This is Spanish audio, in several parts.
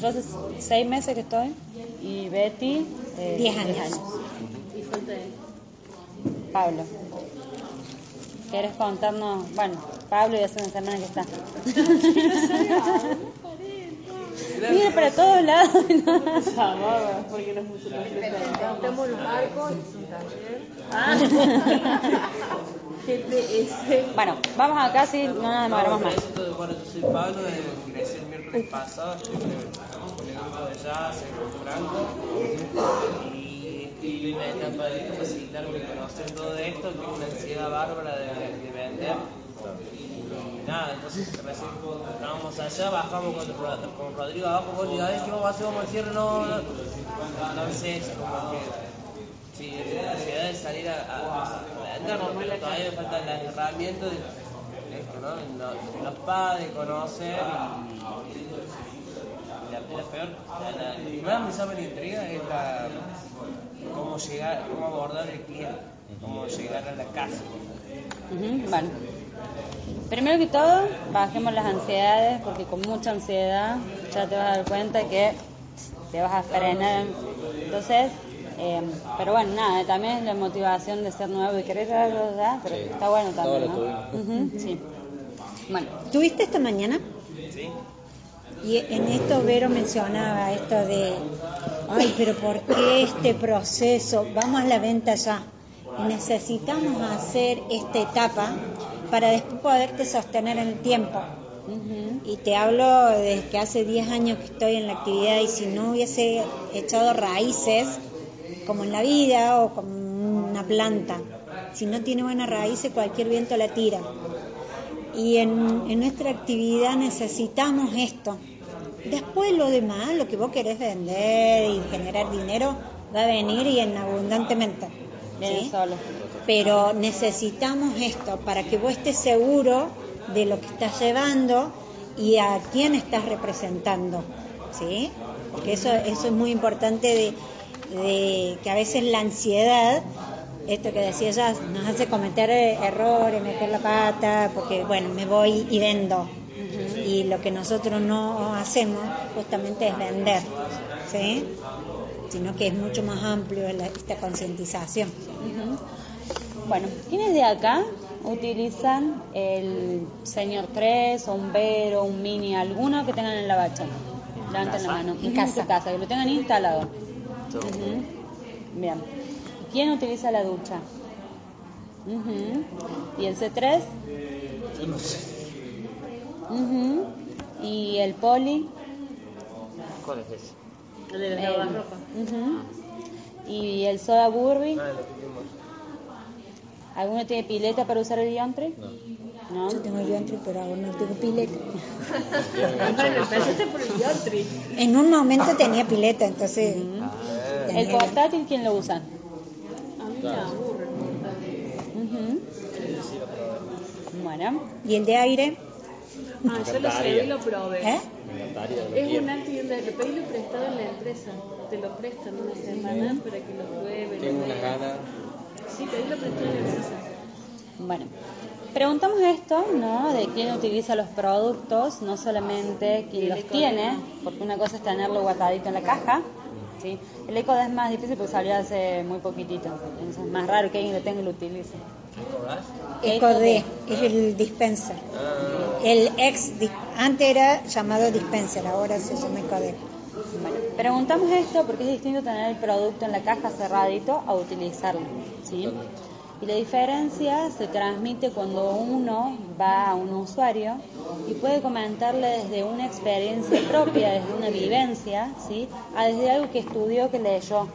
Yo hace seis meses que estoy y Betty... eh, Diez años. Pablo. ¿Quieres contarnos? Bueno, Pablo y hace una semana que está. Mira para todos lados. porque no es mucho Estamos los arcos, es un taller. Ah. GPS. Bueno, vamos acá, sí, no nos demoramos más. Bueno, yo soy Pablo, ingresé el miércoles pasado, estoy con el grupo de jazz, con Franco, y estoy en la etapa de capacitarme y conocer todo esto, tengo una ansiedad bárbara de, de vender. Nada, entonces recién estábamos allá, bajamos con, con Rodrigo abajo, vos le digo, "Ay, ¿qué vamos a hacer? ¿Vamos al cierre? No, no, no sé, es como que la ansiedad de salir a, a, a pero todavía me faltan las herramientas de esto, ¿no? Lo- Los padres, conocer y, la, peor, la, la, más me intriga es la, cómo llegar, cómo abordar el cliente, cómo llegar a la casa. Ujú, Bueno, primero que todo, bajemos las ansiedades, porque con mucha ansiedad ya te vas a dar cuenta que te vas a frenar. Entonces, eh, pero bueno, nada, también la motivación de ser nuevo y querer algo ya, pero está bueno también, ¿no? Sí. Bueno, ¿Tuviste esta mañana? ¿Sí? Y en esto Vero mencionaba esto de, ay, pero ¿por qué este proceso? Vamos a la venta ya. Necesitamos hacer esta etapa para después poderte sostener en el tiempo. Y te hablo desde que hace 10 años que estoy en la actividad y si no hubiese echado raíces, como en la vida o como una planta, si no tiene buenas raíces cualquier viento la tira. Y en, en nuestra actividad necesitamos esto. Después lo demás, lo que vos querés vender y generar dinero, va a venir y en abundantemente. ¿Sí? Pero necesitamos esto para que vos estés seguro de lo que estás llevando y a quién estás representando. ¿sí? Porque eso, eso es muy importante de, de que a veces la ansiedad esto que decía ella nos hace cometer errores, meter la pata, porque bueno, me voy y vendo. Y lo que nosotros no hacemos justamente es vender, ¿sí? Sino que es mucho más amplio la- esta concientización. Bueno, ¿quiénes de acá utilizan el Señor 3 o un Vero, un Mini, alguno que tengan en la bacha? Levanten la mano. En casa. tu casa, que lo tengan instalado. Ujú. Bien. ¿Quién utiliza la ducha? Ujú. ¿Y el C3? Yo no sé. Ujú. ¿Y el Poli? ¿Cuál es ese? El de las El- lavarropas. Ujú. ¿Y el Soda Burby? Ah. ¿Alguno tiene pileta para usar el diantre? No. Yo tengo vientre, pero ahora no tengo pileta. Bueno, empezaste por el diotri. En un momento tenía pileta, entonces... tenía ¿El portátil quién lo usa? A mí me aburre. Bueno, ¿Y el de aire? Ah, yo lo sé y lo probé. ¿Eh? Es un antes y un después. Pedilo prestado en la empresa. Te lo prestan una semana para que lo prueben. Tengo lo una gana. Sí, prestado en la empresa. bueno. Preguntamos esto, ¿no? De quién utiliza los productos, no solamente quién los tiene, porque una cosa es tenerlo guardadito en la caja, ¿sí? El ECOD es más difícil porque salió hace muy poquitito, entonces es más raro que alguien lo tenga y lo utilice. EcoD, es el dispenser. El ex, antes era llamado dispenser, ahora se llama EcoD. Bueno, preguntamos esto porque es distinto tener el producto en la caja cerradito a utilizarlo, ¿sí? Y la diferencia se transmite cuando uno va a un usuario y puede comentarle desde una experiencia propia, desde una vivencia, ¿sí? a desde algo que estudió, que leyó.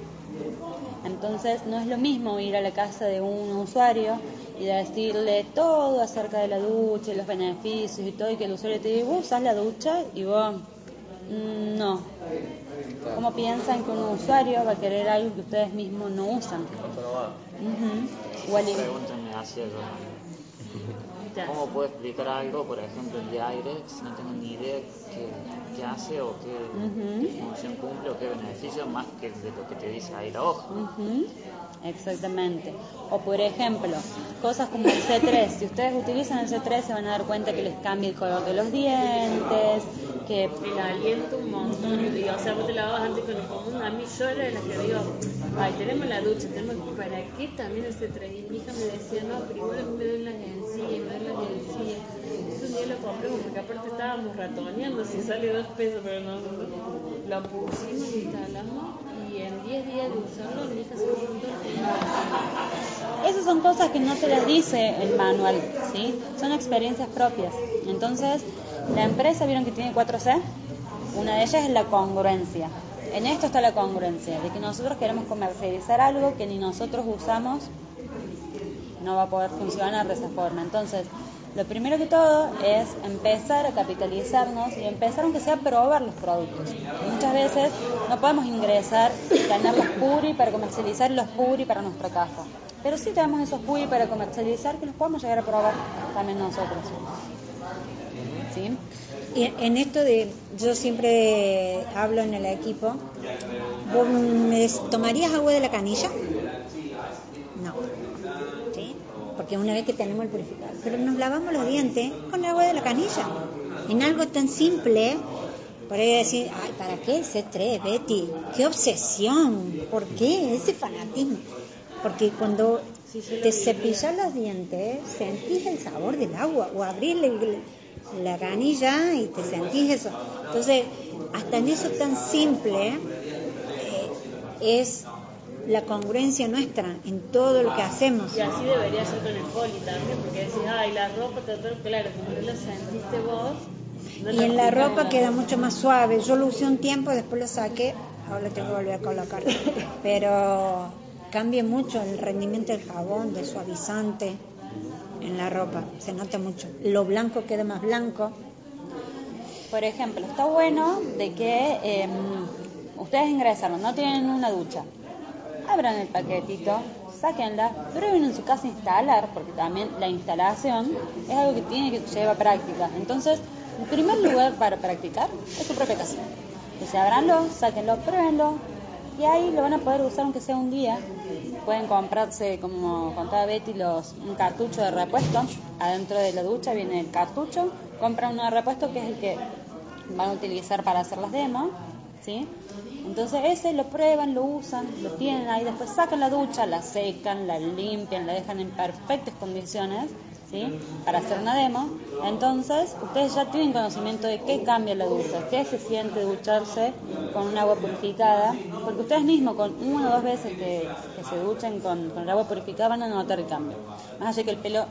Entonces no es lo mismo ir a la casa de un usuario y decirle todo acerca de la ducha y los beneficios y todo, y que el usuario te diga, vos usas la ducha y vos mm, no. ¿Cómo piensan que un usuario va a querer algo que ustedes mismos no usan? Hacía yo. ¿Cómo puedo explicar algo, por ejemplo, el de aire, si no tengo ni idea qué, qué hace o qué, función cumple o qué beneficio, más que de lo que te dice ahí la hoja? Exactamente. O por ejemplo, cosas como el C3. Si ustedes utilizan el C3 se van a dar cuenta que les cambia el color de los dientes, que El aliento un montón. Y, o sea, vos te lavabas antes con el común. A mí yo era de las que digo, ay, tenemos la ducha, tenemos ¿para qué también ese tres? Y mi hija me decía, no, primero me doy las encías, me doy las encías. Entonces un día lo compramos porque aparte estábamos ratoneando, si sale dos pesos, pero no, lo pusimos, instalamos y en 10 días de usarlo esas son cosas que no te las dice el manual, ¿sí? Son experiencias propias. Entonces, la empresa vieron que tiene 4C. Una de ellas es la congruencia. En esto está la congruencia, de que nosotros queremos comercializar algo que ni nosotros usamos, no va a poder funcionar de esa forma. Entonces, lo primero que todo es empezar a capitalizarnos y empezar aunque sea a probar los productos. Muchas veces no podemos ingresar, tener los puri para comercializar los puri para nuestra casa. Pero sí tenemos esos puri para comercializar que los podemos llegar a probar también nosotros. ¿Sí? Y en esto de, yo siempre hablo en el equipo, ¿vos me tomarías agua de la canilla? No. ¿Sí? Porque una vez que tenemos el purificador, pero nos lavamos los dientes con el agua de la canilla. En algo tan simple, por ahí decir, ay, ¿para qué el C3, Betty? ¡Qué obsesión! ¿Por qué ese fanatismo? Porque cuando te cepillas los dientes, sentís el sabor del agua, o abrís la canilla y te sentís eso. Entonces, hasta en eso tan simple eh, es la congruencia nuestra en todo lo que hacemos. Y así debería ser con el poli también, porque decís, ay, la ropa, claro, como no lo sentiste vos. no Y en la ropa queda mucho más suave. Yo lo usé un tiempo, después lo saqué, ahora lo tengo que volver a colocar. Pero cambia mucho el rendimiento del jabón, del suavizante en la ropa. Se nota mucho. Lo blanco queda más blanco. Por ejemplo, está bueno de que em, ustedes ingresaron, no tienen una ducha. Abran el paquetito, sáquenla, prueben en su casa instalar, porque también la instalación es algo que tiene que llevar práctica. Entonces, el primer lugar para practicar es su propia casa. Entonces, abranlo, sáquenlo, pruébenlo, y ahí lo van a poder usar aunque sea un día. Pueden comprarse, como contaba Betty, los, un cartucho de repuesto. Adentro de la ducha viene el cartucho. Compran uno de repuesto que es el que van a utilizar para hacer las demos. ¿sí? Entonces ese lo prueban, lo usan, lo tienen ahí, después sacan la ducha, la secan, la limpian, la dejan en perfectas condiciones, ¿sí? Para hacer una demo. Entonces ustedes ya tienen conocimiento de qué cambia la ducha, qué se siente ducharse con un agua purificada, porque ustedes mismos con una o dos veces que, se duchen con, con el agua purificada van a notar el cambio. Más allá que el pelo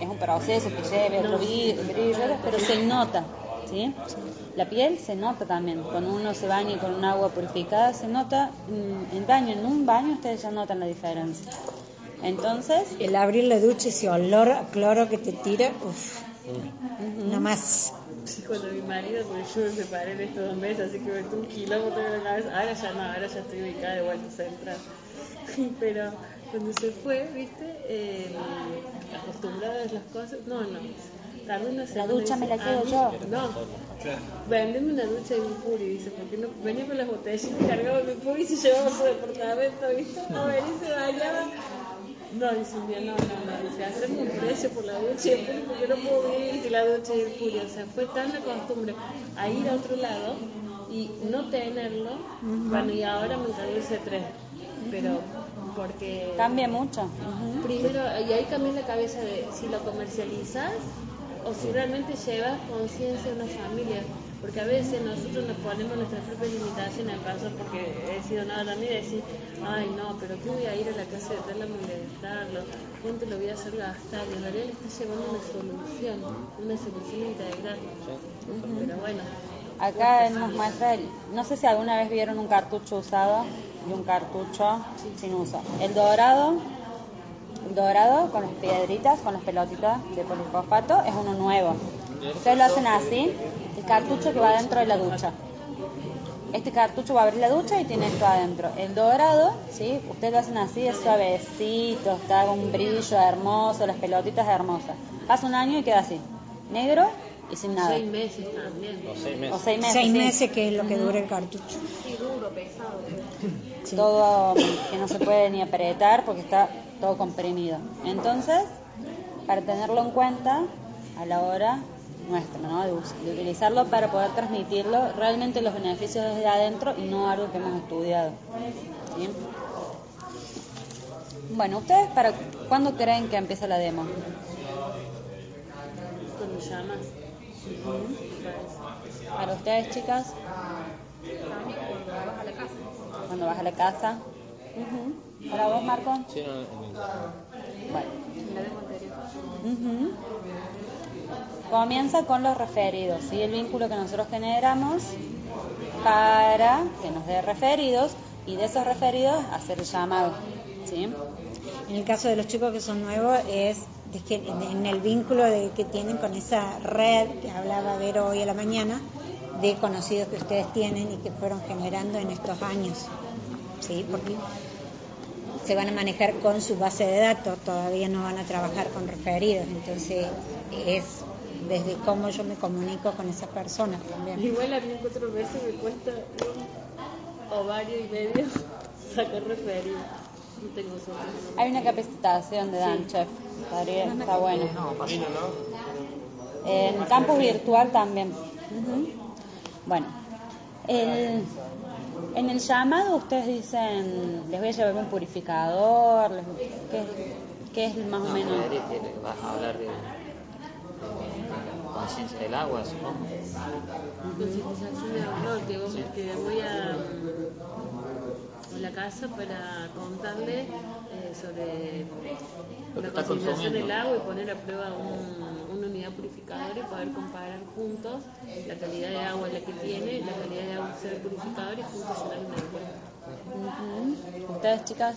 es un proceso que lleve otro brillo, pero se nota, ¿sí? La piel se nota también. Cuando uno se baña con un agua purificada, se nota mm, en baño. En un baño ustedes ya notan la diferencia. Entonces, El abrir la ducha, ese olor a cloro que te tira, uff, nada más. Sí, cuando mi marido, porque yo me separé en estos dos meses, así que me tuve un kilómetro en la cabeza. Ahora ya no, ahora ya estoy ubicada de vuelta central. Pero cuando se fue, ¿viste? Eh, acostumbrada a las cosas. No, no. Semana, ducha me la quedo "A mí- yo". No. Vendeme una ducha de un puri, dice, porque no venía con las botellas, cargaba mi puri y se llevaba su departamento, ¿viste? A ver, y se bañaba. No, dice un día, no, no, no, dice, hacemos un precio por la ducha y el puri porque no puedo vivir sin la ducha y el puri. O sea, fue tan la costumbre a ir a otro lado y no tenerlo, bueno, y ahora me encargó el C3, pero porque... cambia mucho. Primero, y ahí cambia la cabeza de si lo comercializas o si realmente llevas conciencia a una familia. porque a veces nosotros nos ponemos nuestras propias limitaciones, pasa porque he sido nada también y decir, ay no, pero ¿qué voy a ir a la casa de Tela a molestarlo? ¿Cuánto lo voy a hacer gastar? Y en realidad le está llevando una solución, una solución integral. Pero bueno. Acá nos muestra, el, no sé si alguna vez vieron un cartucho usado y un cartucho sin uso. El dorado, dorado con las piedritas, con las pelotitas de polifosfato, es uno nuevo. Ustedes lo hacen así, el cartucho que va dentro de la ducha. Este cartucho va a abrir la ducha y tiene esto adentro. El dorado, ¿sí? Ustedes lo hacen así, es suavecito, está con un brillo hermoso, las pelotitas hermosas. Pasa un año y queda así. Negro y sin nada. Seis meses también. O seis meses. O seis meses. Seis sí. meses que es lo que dura el cartucho. Sí. Todo que no se puede ni apretar porque está todo comprimido. Entonces, para tenerlo en cuenta a la hora nuestra, ¿no? de, de utilizarlo para poder transmitirlo realmente los beneficios desde adentro y no algo que hemos estudiado. ¿sí? Bueno, ¿ustedes para cuándo creen que empieza la demo? Cuando llamas. Para ustedes, chicas, cuando vas a la casa. Ujú. Para vos, Marco. Sí, no, en el- Bueno. Comienza con los referidos, ¿sí? el vínculo que nosotros generamos para que nos dé referidos y de esos referidos hacer el llamado. ¿sí? En el caso de los chicos que son nuevos es en el vínculo de, que tienen con esa red que hablaba Vero hoy a la mañana de conocidos que ustedes tienen y que fueron generando en estos años. ¿sí? Porque se van a manejar con su base de datos, todavía no van a trabajar con referidos, entonces es desde cómo yo me comunico con esas personas también. Igual a mí cuatro veces me cuesta un ovario y medio sacar referido. No tengo suerte. Hay una capacitación de Dan Chef, estaría- está bueno. En campus virtual también. Bueno, el- en el llamado ustedes dicen, les voy a llevar un purificador, les- ¿qué, qué es más o No, menos? Vas a hablar de, de la conciencia del agua, supongo. Concientización de no, que, vos, que voy a, a la casa para contarle eh, sobre Lo la está concientización del agua y poner a prueba un- unidad purificadora y poder comparar juntos la calidad de agua la que tiene, la calidad de agua del ser purificador y juntos llenar una encuesta. Ujú. ¿Ustedes, chicas?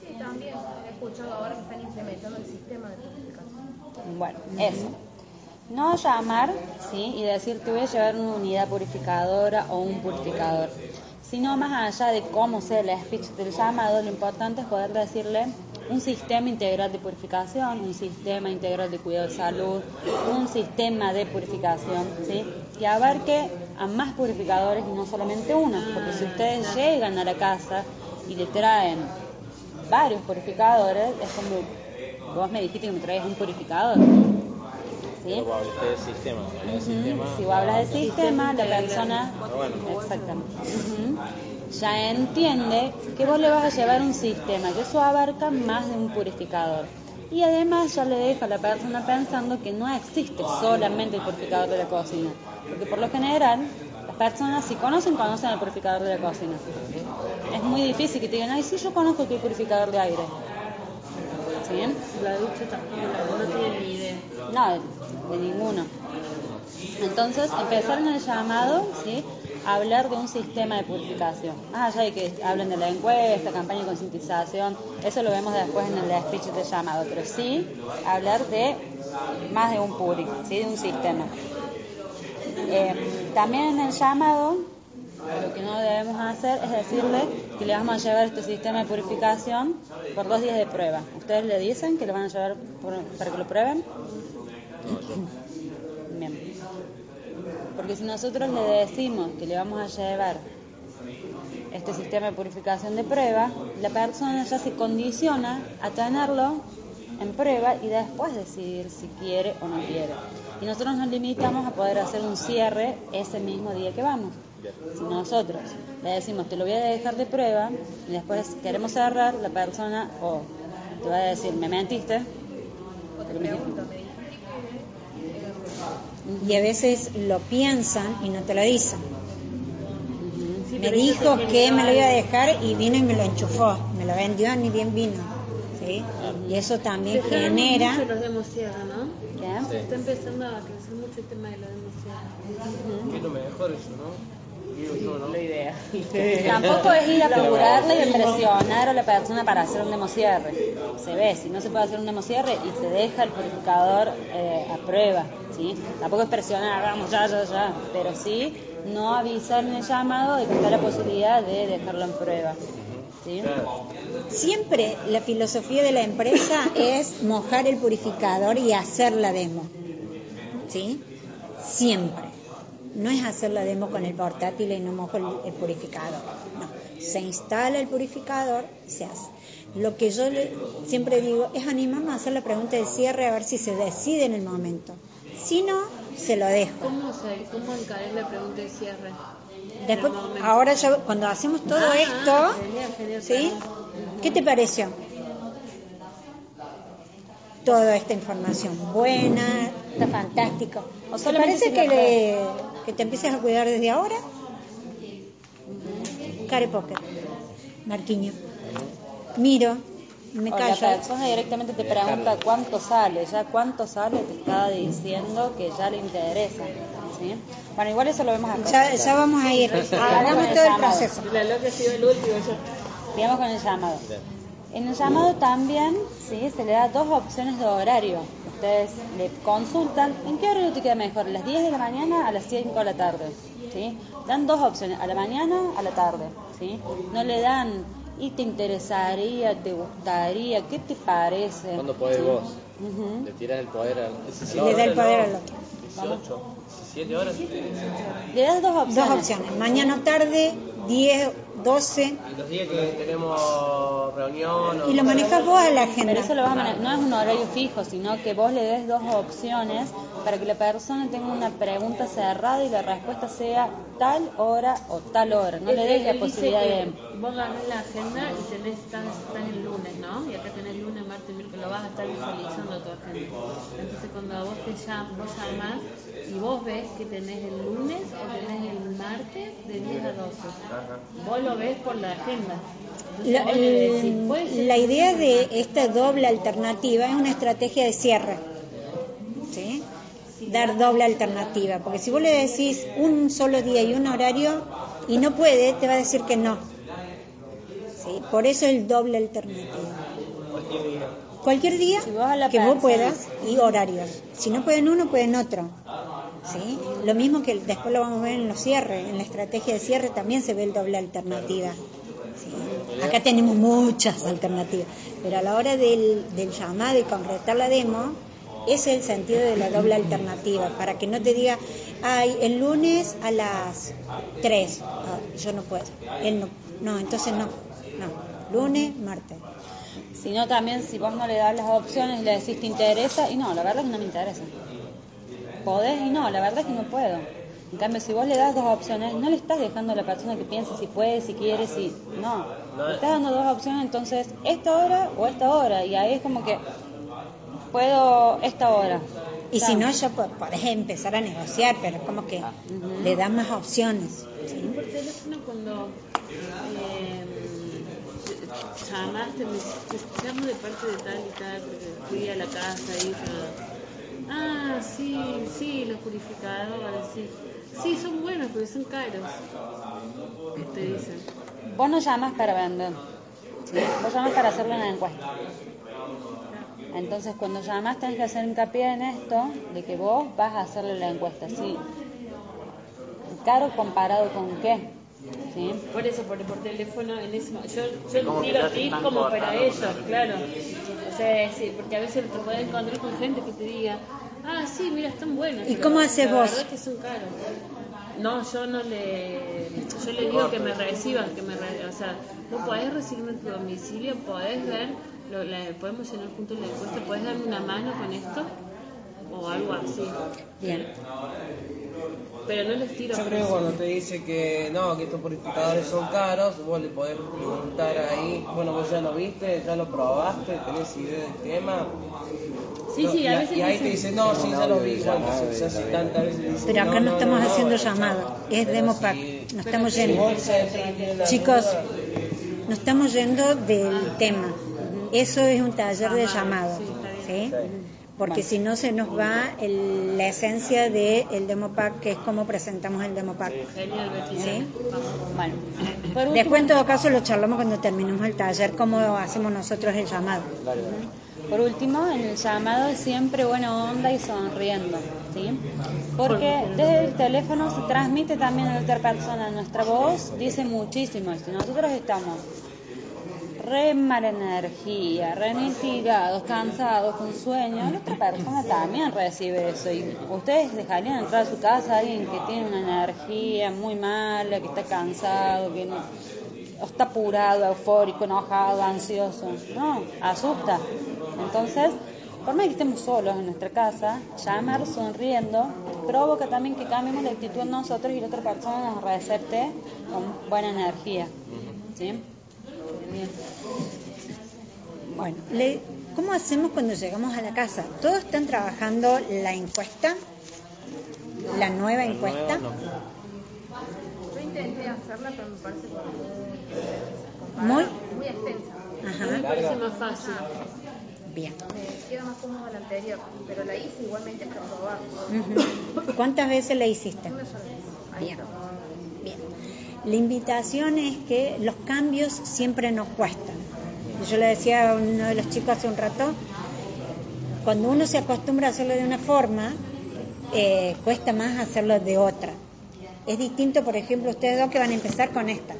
Sí, también he escuchado ahora que están implementando el sistema de purificación. Bueno, eso. No llamar, ¿sí? Y decir, te voy a llevar una unidad purificadora o un purificador. Sino más allá de cómo sea el speech del llamado, lo importante es poder decirle un sistema integral de purificación, un sistema integral de cuidado de salud, un sistema de purificación, ¿sí? Que abarque a más purificadores y no solamente uno. Porque si ustedes llegan a la casa y le traen varios purificadores, es como vos me dijiste que me traes un purificador. ¿Sí? Pero vos hablaste del sistema. Si vos hablas del sistema, la persona bueno. exactamente. Ya entiende que vos le vas a llevar un sistema, que eso abarca más de un purificador. Y además ya le deja a la persona pensando que no existe solamente el purificador de la cocina. Porque por lo general, las personas si conocen, conocen el purificador de la cocina. Es muy difícil que te digan, ay, sí, yo conozco que el purificador de aire. ¿Sí? La ducha no tiene ni idea. No, de, de ninguno. Entonces, empezar en el llamado, ¿sí? Hablar de un sistema de purificación. Más allá de que hablen de la encuesta, campaña de concientización, eso lo vemos después en el speech de llamado, pero sí hablar de más de un puri, ¿sí? De un sistema. Eh, también en el llamado, lo que no debemos hacer es decirle que le vamos a llevar este sistema de purificación por dos días de prueba. ¿Ustedes le dicen que lo van a llevar para que lo prueben? Porque si nosotros le decimos que le vamos a llevar este sistema de purificación de prueba, la persona ya se condiciona a tenerlo en prueba y después decidir si quiere o no quiere. Y nosotros nos limitamos a poder hacer un cierre ese mismo día que vamos. Si nosotros le decimos te lo voy a dejar de prueba y después queremos cerrar, la persona o te va a decir me mentiste. O te pregunto, Y a veces lo piensan y no te lo dicen. Sí, Me dijo que me lo iba a dejar y vino y me lo enchufó. Me lo vendió ni bien vino. ¿sí? Y eso también Se genera... mucho los ¿no? ¿Qué? Está empezando a crecer mucho el tema de los demosierra. Que es lo mejor eso, ¿no? La idea. Tampoco es ir a apurarle y presionar a la persona para hacer un demosierre. Se ve, si no se puede hacer un demosierre y se deja el purificador eh, a prueba, ¿sí? Tampoco es presionar, vamos, ya, ya, ya, pero sí no avisar en el llamado de que está la posibilidad de dejarlo en prueba, ¿sí? Siempre la filosofía de la empresa es mojar el purificador y hacer la demo. ¿Sí? Siempre. No es hacer la demo con el portátil y no mojo el, el purificador. No. Se instala el purificador, se hace. Lo que yo le- siempre digo es animarnos a hacer la pregunta de cierre a ver si se decide en el momento. Si no, se lo dejo. ¿Cómo, se, ¿Cómo la pregunta de cierre? Después, ahora ya cuando hacemos todo Ah, esto, genial, genial, ¿sí? ¿Qué te pareció? Toda esta información buena, está fantástico. ¿O ¿Te solamente parece que, le- que te empieces a cuidar desde ahora? Care Poker, Marquiño. Miro, me O la callo. persona directamente te pregunta cuánto sale, ya cuánto sale te está diciendo que ya le interesa, ¿sí? Bueno, igual eso lo vemos acá. Ya, ya vamos a ir. Hagamos todo el proceso. La loca ha sido el último. Yo. Digamos con el llamado. En el llamado también sí se le da dos opciones de horario. Ustedes le consultan en qué horario te queda mejor, a las 10 de la mañana a las 5 de la tarde. ¿sí? Dan dos opciones, a la mañana a la tarde. ¿sí? No le dan y te interesaría, te gustaría, ¿qué te parece? ¿Cuándo podés ¿Sí? vos? Le tirás el poder al... Le da el poder al otro. 18, 17 horas. Le das dos opciones. Dos opciones, mañana o tarde, 10, 12, Y los días que tenemos reunión o... y lo manejas vos a la agenda. Pero eso lo vas a manejar, no es un horario fijo, sino que vos le des dos opciones para que la persona tenga una pregunta cerrada y la respuesta sea tal hora o tal hora. No le des la posibilidad de... Vos agarrás la agenda y tenés, están el lunes, ¿no? Y acá tenés lunes, martes, miércoles, lo vas a estar visualizando tu agenda. Entonces cuando vos te llam, vos llamás y vos ves que tenés el lunes o tenés el martes de 10 a 12. Vos lo ves por la agenda. Entonces La, decís, que idea de esta doble alternativa es una estrategia de cierre. ¿sí? Dar doble alternativa. Porque si vos le decís un solo día y un horario y no puede, te va a decir que no. ¿sí? Por eso el doble alternativa. Cualquier día Si vos que vos puedas y horarios. Si no pueden uno, pueden otro. ¿sí? Lo mismo que después lo vamos a ver en los cierres. En la estrategia de cierre también se ve el doble alternativa. ¿sí? Acá tenemos muchas alternativas. Pero a la hora del, del llamado y concretar la demo, ese es el sentido de la doble alternativa. Para que no te diga, ay, el lunes a las 3. Ah, yo no puedo. Él no. No, entonces no. No. Lunes, martes. Sino también si vos no le das las opciones, le decís te interesa y no, la verdad es que no me interesa. Podés y no, la verdad es que no puedo. En cambio, si vos le das dos opciones, no le estás dejando a la persona que piense si puede, si quiere, si... No, le estás dando dos opciones, entonces, esta hora o esta hora. Y ahí es como que, puedo esta hora. Y si no, ya po- podés empezar a negociar, pero es como que le das más opciones. ¿sí? por teléfono cuando eh, llamaste, me dijiste, llamo de parte de tal y tal, porque fui a la casa y yo, ah, sí, sí, los purificadores, sí. Sí, son buenos, porque son caros. Te dicen. Vos no llamas para vender, vos llamas para hacerle una encuesta. Entonces, cuando llamas, tenés que hacer hincapié en esto, de que vos vas a hacerle la encuesta, ¿sí? ¿Caro comparado con qué? ¿Sí? Por eso, por, por teléfono, en ese yo, yo tiro están como para ellos, claro. O sea, sí, porque a veces te puedes encontrar con gente que te diga, ah, sí, mira, están buenos. ¿Y pero cómo haces la vos? que son caros. No, yo no le, yo le digo que me reciban, que me, re- o sea, vos podés recibirme en tu domicilio, podés ver, lo, la- podemos llenar juntos la encuesta, podés darme una mano con esto o algo así. Bien. Pero no les tiro Yo creo que cuando te dice que no, que estos purificadores son caros, vos le podés preguntar ahí, bueno, vos ya lo viste, ya lo probaste, tenés idea del tema. Sí, No, sí, y, a veces y ahí dicen- te dice, no, sí, ya lo vi, bueno, se, hace tantas veces. Pero acá no, estamos haciendo no, llamado, es si- no estamos yendo. Chicos, no estamos yendo del tema. Eso es un taller de llamado, ¿sí? Porque si no se nos va el- la esencia del Demopac, que es cómo presentamos el Demopac. Genial, Betty. ¿Sí? Bueno, Después en todo caso lo charlamos cuando terminemos el taller, cómo hacemos nosotros el llamado. por último, en el llamado siempre buena onda y sonriendo, ¿sí? Porque desde el teléfono se transmite también a la otra persona. Nuestra voz dice muchísimo. Si nosotros estamos re mala energía, re mitigados, cansados, con sueño, la otra persona también recibe eso. Y ustedes dejarían entrar a su casa a alguien que tiene una energía muy mala, que está cansado, que no, está apurado, eufórico, enojado, ansioso. No, asusta. Entonces, por más que estemos solos en nuestra casa, llamar sonriendo provoca también que cambiemos la actitud nosotros y la otra persona nos recepte con buena energía. ¿Sí? Bien. Bueno, le- ¿cómo hacemos cuando llegamos a la casa? ¿Todos están trabajando la encuesta? ¿La nueva encuesta? Yo intenté hacerla, pero me parece Muy, muy extensa. Me ajá, parece más fácil. bien. Me queda más cómoda la anterior, pero la hice igualmente para probar. ¿Cuántas veces la hiciste? Una sola vez. Ahí Bien. está. Bien. La invitación es que los cambios siempre nos cuestan. Yo le decía a uno de los chicos hace un rato, cuando uno se acostumbra a hacerlo de una forma, eh, cuesta más hacerlo de otra. Es distinto, por ejemplo, ustedes dos que van a empezar con esta.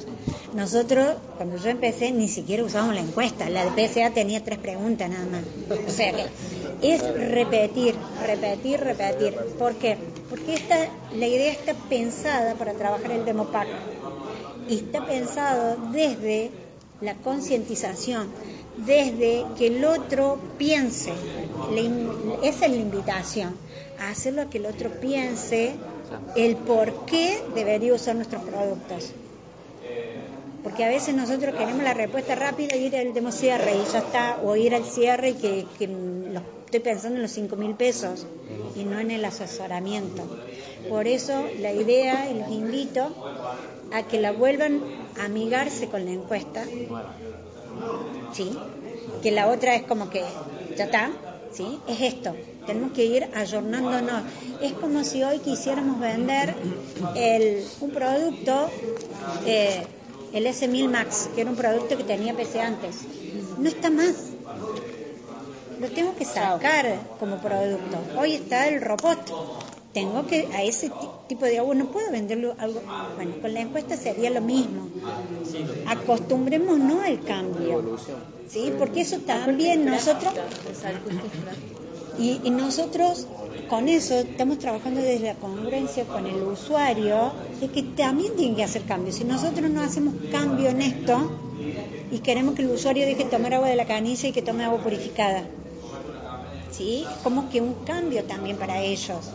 Nosotros, cuando yo empecé, ni siquiera usábamos la encuesta. La de PSA tenía tres preguntas nada más. O sea que es repetir, repetir, repetir. ¿Por qué? Porque esta, la idea está pensada para trabajar el Demopac. Está pensado desde la concientización, desde que el otro piense. Esa es la invitación, a hacerlo a que el otro piense el por qué debería usar nuestros productos. Porque a veces nosotros queremos la respuesta rápida, ir al demo cierre y ya está, o ir al cierre y que, que lo- estoy pensando en los 5 mil pesos y no en el asesoramiento. Por eso la idea, y los invito a que la vuelvan a amigarse con la encuesta, ¿sí? Que la otra es como que, ya está, ¿sí? Es esto, tenemos que ir ayornándonos. Es como si hoy quisiéramos vender el, un producto, eh, el S1000 Max, que era un producto que tenía PC antes. No está más. Lo tengo que sacar como producto. Hoy está el robot. Tengo que, a ese ti- tipo de agua, no puedo venderlo algo. Bueno, con la encuesta sería lo mismo. Acostumbrémonos al cambio. ¿Sí? Porque eso también nosotros y, y nosotros con eso estamos trabajando desde la congruencia con el usuario, de que también tiene que hacer cambios. Si nosotros no hacemos cambio en esto y queremos que el usuario deje de tomar agua de la canilla y que tome agua purificada, ¿sí? Es como que un cambio también para ellos.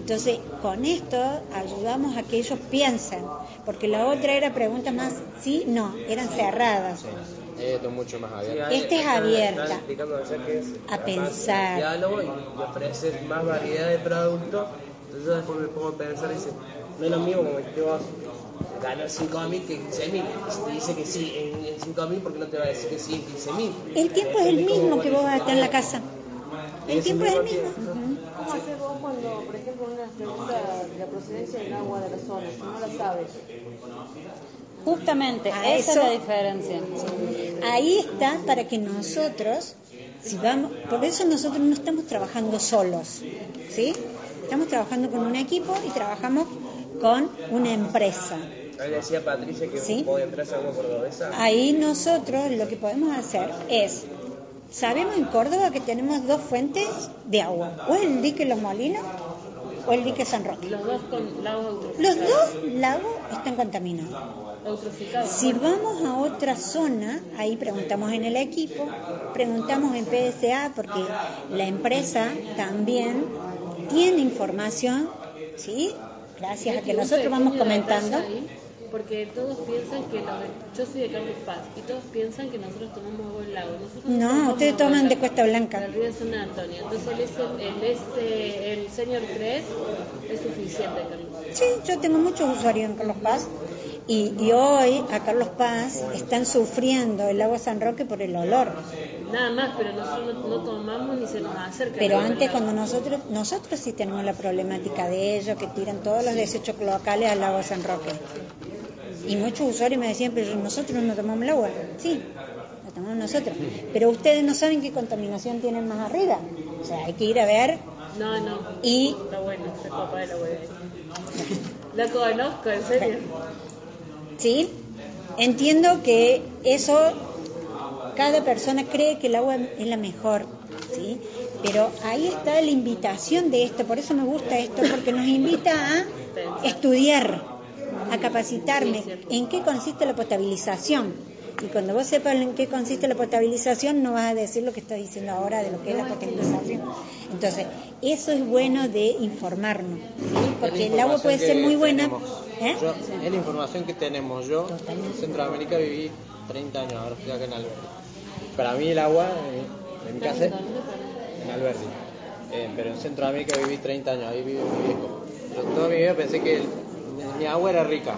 Entonces, con esto ayudamos a que ellos piensen, porque la otra era preguntas más sí, no, eran cerradas. Esto es mucho más abierto. Este es abierta. A pensar. diálogo y, ofrecer más variedad de productos. Entonces después me pongo a pensar y dice, no es lo mismo como que vos ganar 5.000 que 15.000. Si te dice que sí en, en 5.000, ¿por qué no te va a decir que sí en 15.000? El tiempo es el mismo que vos vas a estar en la casa. El tiempo es el mismo. ¿Cómo haces vos cuando, por ejemplo, una pregunta de la procedencia del agua de la zona, si no la sabes? Justamente, A esa eso- es la diferencia. Ahí está para que nosotros, si vamos, por eso nosotros no estamos trabajando solos, ¿sí? Estamos trabajando con un equipo y trabajamos con una empresa. Ahí decía Patricia que Sí. agua cordobesa. Ahí nosotros lo que podemos hacer es, sabemos en Córdoba que tenemos dos fuentes de agua, o el dique Los Molinos o el dique San Roque. Los dos con lagos Los dos lagos están contaminados. Si vamos a otra zona, ahí preguntamos en el equipo, preguntamos en PSA, porque la empresa también tiene información, ¿sí? gracias a que nosotros el vamos de comentando. porque todos piensan que los de- yo soy de Carlos Paz y todos piensan que nosotros tomamos agua del lago. Nosotros No, ustedes toman de Cuesta Blanca. Del río San Antonio. Entonces el, el, este, el señor 3 es suficiente, Carlos. Sí, yo tengo muchos usuarios en Carlos Paz y, y hoy a Carlos Paz están sufriendo el agua San Roque por el olor. Nada más, pero nosotros no, tomamos ni se nos acerca. Pero antes lago. cuando nosotros, nosotros sí tenemos la problemática de ellos que tiran todos los desechos locales al agua San Roque. Y muchos usuarios me decían, pero nosotros no tomamos el agua. Sí, la tomamos nosotros. Pero ustedes no saben qué contaminación tienen más arriba. O sea, hay que ir a ver No, no. y Está bueno, se copa de la hueá. La conozco, en serio. ¿Sí? Entiendo que eso, cada persona cree que el agua es la mejor, ¿sí? Pero ahí está la invitación de esto, por eso me gusta esto, porque nos invita a estudiar, a capacitarme en qué consiste la potabilización. Y cuando vos sepas en qué consiste la potabilización, no vas a decir lo que estás diciendo ahora de lo que es la potabilización. Entonces, eso es bueno de informarnos, ¿sí? porque el agua puede ser muy buena. tenemos. ¿eh? Yo- es la información que tenemos. Yo en Centroamérica viví 30 años, ahora estoy acá en Alberti. Para mí el agua, eh, en mi casa, en Alberti. Eh, pero en Centroamérica viví 30 años, ahí vive mi viejo. Yo toda mi vida pensé que el- mi agua era rica.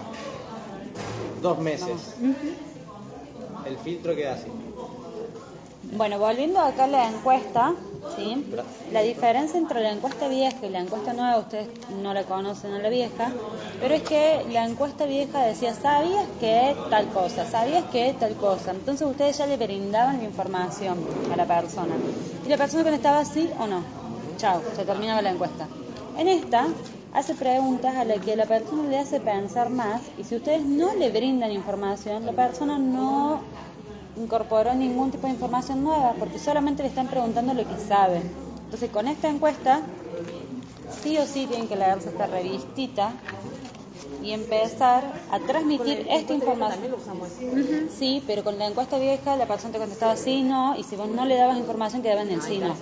Dos meses. El filtro queda así. Bueno, volviendo acá a la encuesta, ¿sí? La diferencia entre la encuesta vieja y la encuesta nueva, ustedes no la conocen a la vieja, pero es que la encuesta vieja decía, ¿sabías que tal cosa? ¿Sabías que tal cosa? Entonces ustedes ya le brindaban la información a la persona. Y la persona contestaba sí o no. Chao, se terminaba la encuesta. En esta hace preguntas a las que la persona le hace pensar más y si ustedes no le brindan información, la persona no incorporó ningún tipo de información nueva porque solamente le están preguntando lo que sabe. Entonces, con esta encuesta, sí o sí tienen que leerse esta revistita y empezar a transmitir esta información. Sí, pero con la encuesta vieja la persona te contestaba sí, no, y si vos no le dabas información quedaba en el sí, no.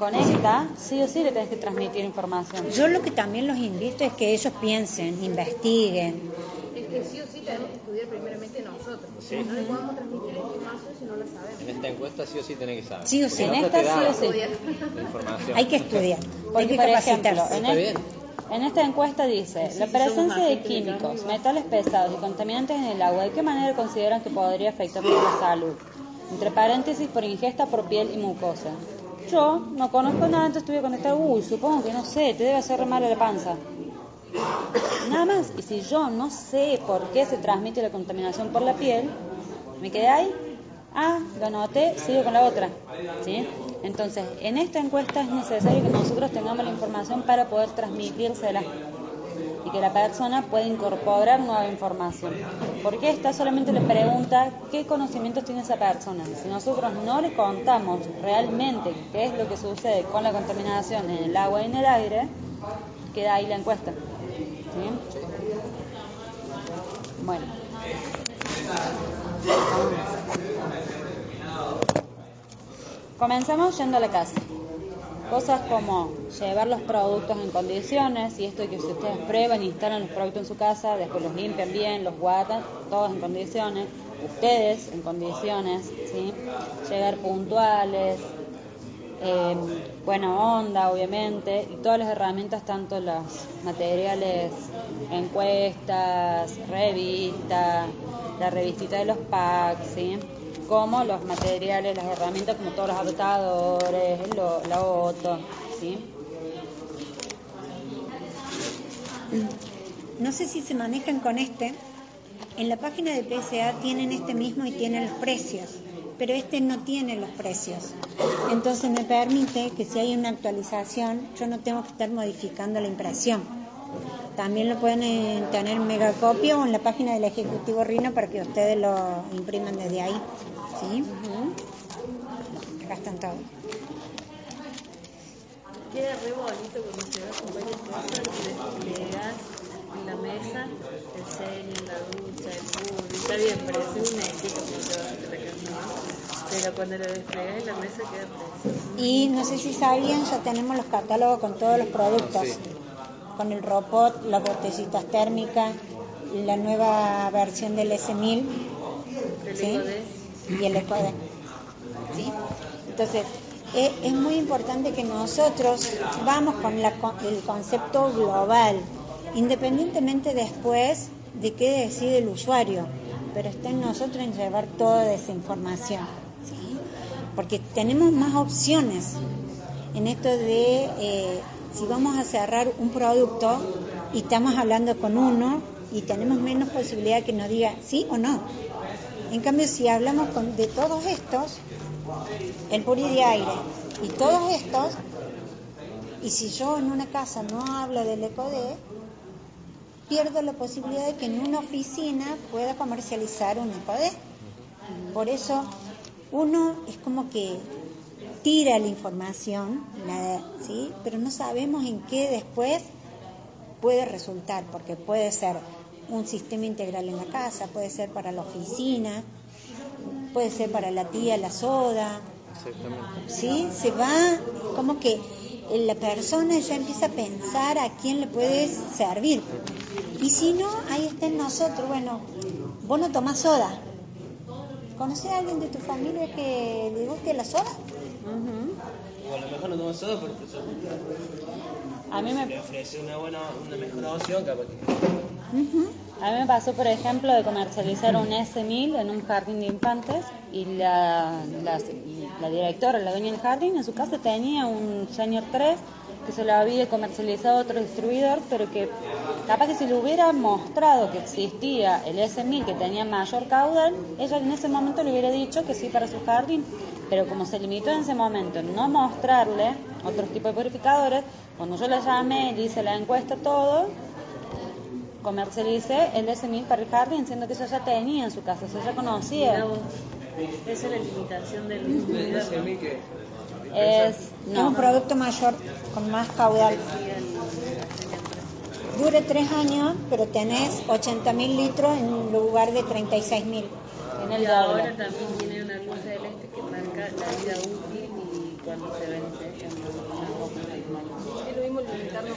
Con esta, sí o sí le tenés que transmitir información. Yo lo que también los invito es que ellos piensen, investiguen. Es que sí o sí tenemos que estudiar primeramente nosotros. porque No le podemos transmitir la información si no la sabemos. En esta encuesta sí o sí tenés que saber. Sí o sí. En esta sí o sí. información. Hay que estudiar, hay que por ejemplo, en, Está el- bien. en esta encuesta dice, la presencia de químicos, metales pesados y contaminantes en el agua, ¿de qué manera consideran que podría afectar nuestra salud? Entre paréntesis, por ingesta por piel y mucosa. Yo no conozco nada, entonces tuve que contestar, uy, supongo que no sé, te debe hacer mal a la panza. Nada más. Y si yo no sé por qué se transmite la contaminación por la piel, me quedé ahí. Ah, lo anoté, sigo con la otra. ¿Sí? Entonces, en esta encuesta es necesario que nosotros tengamos la información para poder transmitírsela que la persona pueda incorporar nueva información. Porque esta solamente le pregunta qué conocimientos tiene esa persona. Si nosotros no le contamos realmente qué es lo que sucede con la contaminación en el agua y en el aire, queda ahí la encuesta. ¿Sí? Bueno. Comenzamos yendo a la casa. Cosas como llevar los productos en condiciones, y esto que si ustedes prueban, instalan los productos en su casa, después los limpian bien, los guardan, todos en condiciones, ustedes en condiciones, ¿sí? Llegar puntuales, eh, buena onda, obviamente, y todas las herramientas, tanto los materiales, encuestas, revistas, la revistita de los packs, ¿sí? Como los materiales, las herramientas, como todos los adaptadores, la OTO, ¿sí? No sé si se manejan con este. En la página de PSA tienen este mismo y tienen los precios, pero este no tiene los precios. Entonces me permite que si hay una actualización, yo no tengo que estar modificando la impresión. También lo pueden eh, tener en megacopia o en la página del Ejecutivo Rino para que ustedes lo impriman desde ahí. ¿Sí? Acá están todos. Queda re bonito cuando se va con varias cosas y desplegas en la mesa el cel, la ducha, el puri. Está bien, parece un éxito cuando te vas a. Pero cuando lo desplegas en la mesa queda precioso. Y no sé si sabían, ya tenemos los catálogos con todos los productos. Sí. con el robot, las botellitas térmicas, la nueva versión del S1000 ¿sí? Y el ECODE. ¿sí? Entonces, es, es muy importante que nosotros vamos con la el concepto global, independientemente después de qué decide el usuario, pero está en nosotros en llevar toda esa información, ¿sí? porque tenemos más opciones en esto de eh, si vamos a cerrar un producto y estamos hablando con uno y tenemos menos posibilidad que nos diga sí o no. En cambio, si hablamos con, de todos estos, el puri de aire y todos estos, y si yo en una casa no hablo del ECODE, pierdo la posibilidad de que en una oficina pueda comercializar un ECODE. Por eso uno es como que tira la información, la- ¿sí? pero no sabemos en qué después puede resultar, porque puede ser un sistema integral en la casa, puede ser para la oficina, puede ser para la tía, la soda, Exactamente. ¿sí? Se va como que la persona ya empieza a pensar a quién le puede servir. Y si no, ahí está en nosotros, bueno, vos no tomás soda. ¿Conoces a alguien de tu familia que le guste la soda? O a lo mejor no tomo soda porque A mí me le ofrece una buena, una mejor opción, capaz que. A mí me pasó, por ejemplo, de comercializar un S1000 en un jardín de infantes y la, la, directora, la dueña del jardín, en su casa tenía un Senior 3 que se lo había comercializado a otro distribuidor, pero que capaz que si le hubiera mostrado que existía el S1000 que tenía mayor caudal, ella en ese momento le hubiera dicho que sí para su jardín. Pero como se limitó en ese momento en no mostrarle otros tipos de purificadores, cuando yo la llamé, le hice la encuesta, todo, comercialicé el S1000 para el jardín, siendo que eso ya tenía en su casa, eso ya conocía. Esa es la limitación del. Es, no, un producto mayor, con más caudal. Dure tres años, pero tenés 80.000 litros en lugar de 36.000. tiene el Y ahora doble. también tiene una luz celeste que marca la vida útil y cuando se vence. en una ropa normal. Es lo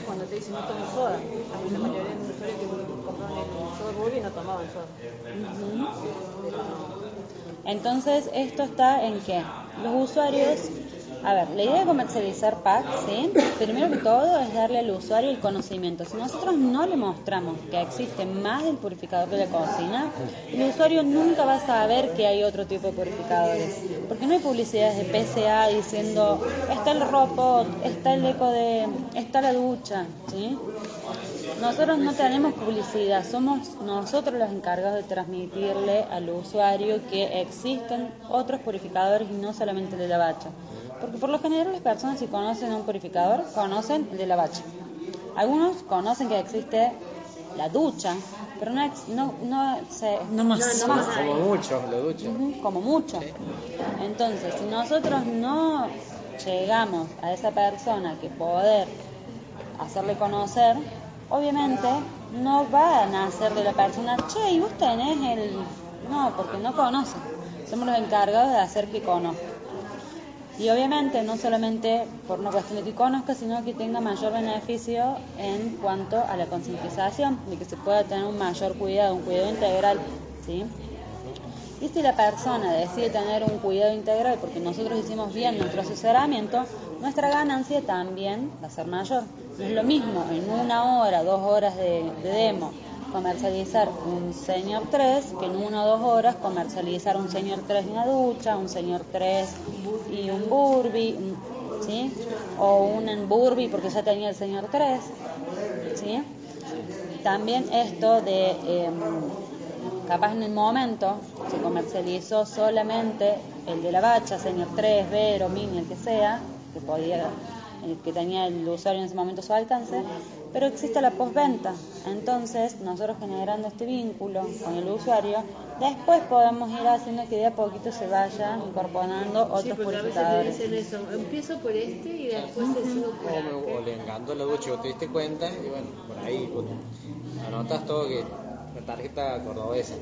cuando te dicen no tomes soda. La mayoría de los usuarios que compraban el soda Bully y no tomaban soda. Entonces, esto está en que los usuarios, a ver, la idea de comercializar packs, ¿sí? Primero que todo es darle al usuario el conocimiento. Si nosotros no le mostramos que existe más del purificador de la cocina, el usuario nunca va a saber que hay otro tipo de purificadores. Porque no hay publicidades de PCA diciendo, está el robot, está el eco de, está la ducha, ¿sí? Nosotros no tenemos publicidad, somos nosotros los encargados de transmitirle al usuario que existen otros purificadores y no solamente el de la bacha. Porque por lo general las personas si conocen un purificador, conocen el de la bacha. Algunos conocen que existe la ducha, pero no, ex- no, no, se, No más. No, no más. Como mucho, lo ducho. Ujú, como mucho. Entonces, si nosotros no llegamos a esa persona que poder hacerle conocer, obviamente no va a nacer de la persona, che, y vos tenés el... No, porque no conoce. Somos los encargados de hacer que conozca. Y obviamente no solamente por una cuestión de que conozca, sino que tenga mayor beneficio en cuanto a la concientización, de que se pueda tener un mayor cuidado, un cuidado integral, ¿sí? Y si la persona decide tener un cuidado integral porque nosotros hicimos bien nuestro asesoramiento, nuestra ganancia también va a ser mayor. No es lo mismo en una hora, dos horas de, de demo comercializar un Señor 3 que en una o dos horas comercializar un Señor 3 y una ducha, un Señor 3 y un Burby, un- ¿sí? O un en Burby porque ya tenía el Señor 3, ¿sí? También esto de, eh, capaz en el momento, se comercializó solamente el de la bacha, señor 3, Vero, Mini, el que sea, que podía, el que tenía el usuario en ese momento a su alcance, pero existe la postventa. Entonces, nosotros generando este vínculo con el usuario, después podemos ir haciendo que de a poquito se vaya incorporando Sí, otros porque a veces te purificadores. dicen eso, empiezo por este y después te sigo por O, o le encantó la ducha y vos te diste cuenta y bueno, por ahí vos anotas todo que tarjeta cordobesa,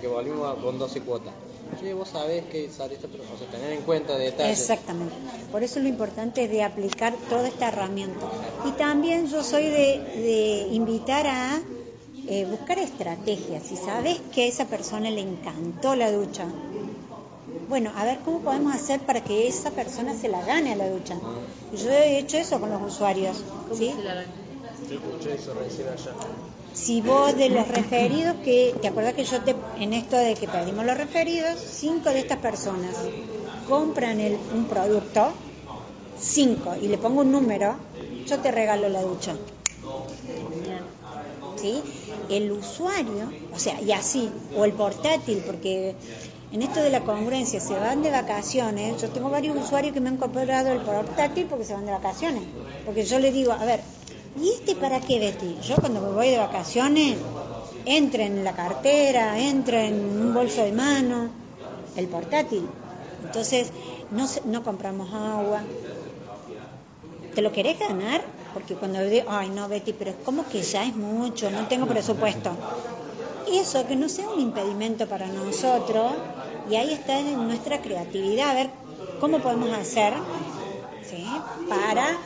que volvimos con 12 cuotas. Sí, vos sabés que sale esto, pero o sea, tener en cuenta detalles. Exactamente. Por eso lo importante es de aplicar toda esta herramienta. Y también yo soy de, de invitar a eh, buscar estrategias. Si sabes que a esa persona le encantó la ducha, bueno, a ver cómo podemos hacer para que esa persona se la gane a la ducha. Y yo he hecho eso con los usuarios. ¿sí? Yo escuché eso recién allá. Si vos de los referidos, que te acuerdas que yo te, en esto de que pedimos los referidos, cinco de estas personas compran el, un producto, cinco, y le pongo un número, yo te regalo la ducha. ¿Sí? El usuario, o sea, y así, o el portátil, porque en esto de la congruencia, se van de vacaciones, yo tengo varios usuarios que me han comprado el portátil porque se van de vacaciones, porque yo les digo, a ver, ¿y este para qué, Betty? Yo cuando me voy de vacaciones, entra en la cartera, entra en un bolso de mano, el portátil. Entonces, no, no compramos agua. ¿Te lo querés ganar? Porque cuando digo, ay no, Betty, pero es como que ya es mucho, no tengo presupuesto. Eso, que no sea un impedimento para nosotros, y ahí está en nuestra creatividad, a ver cómo podemos hacer para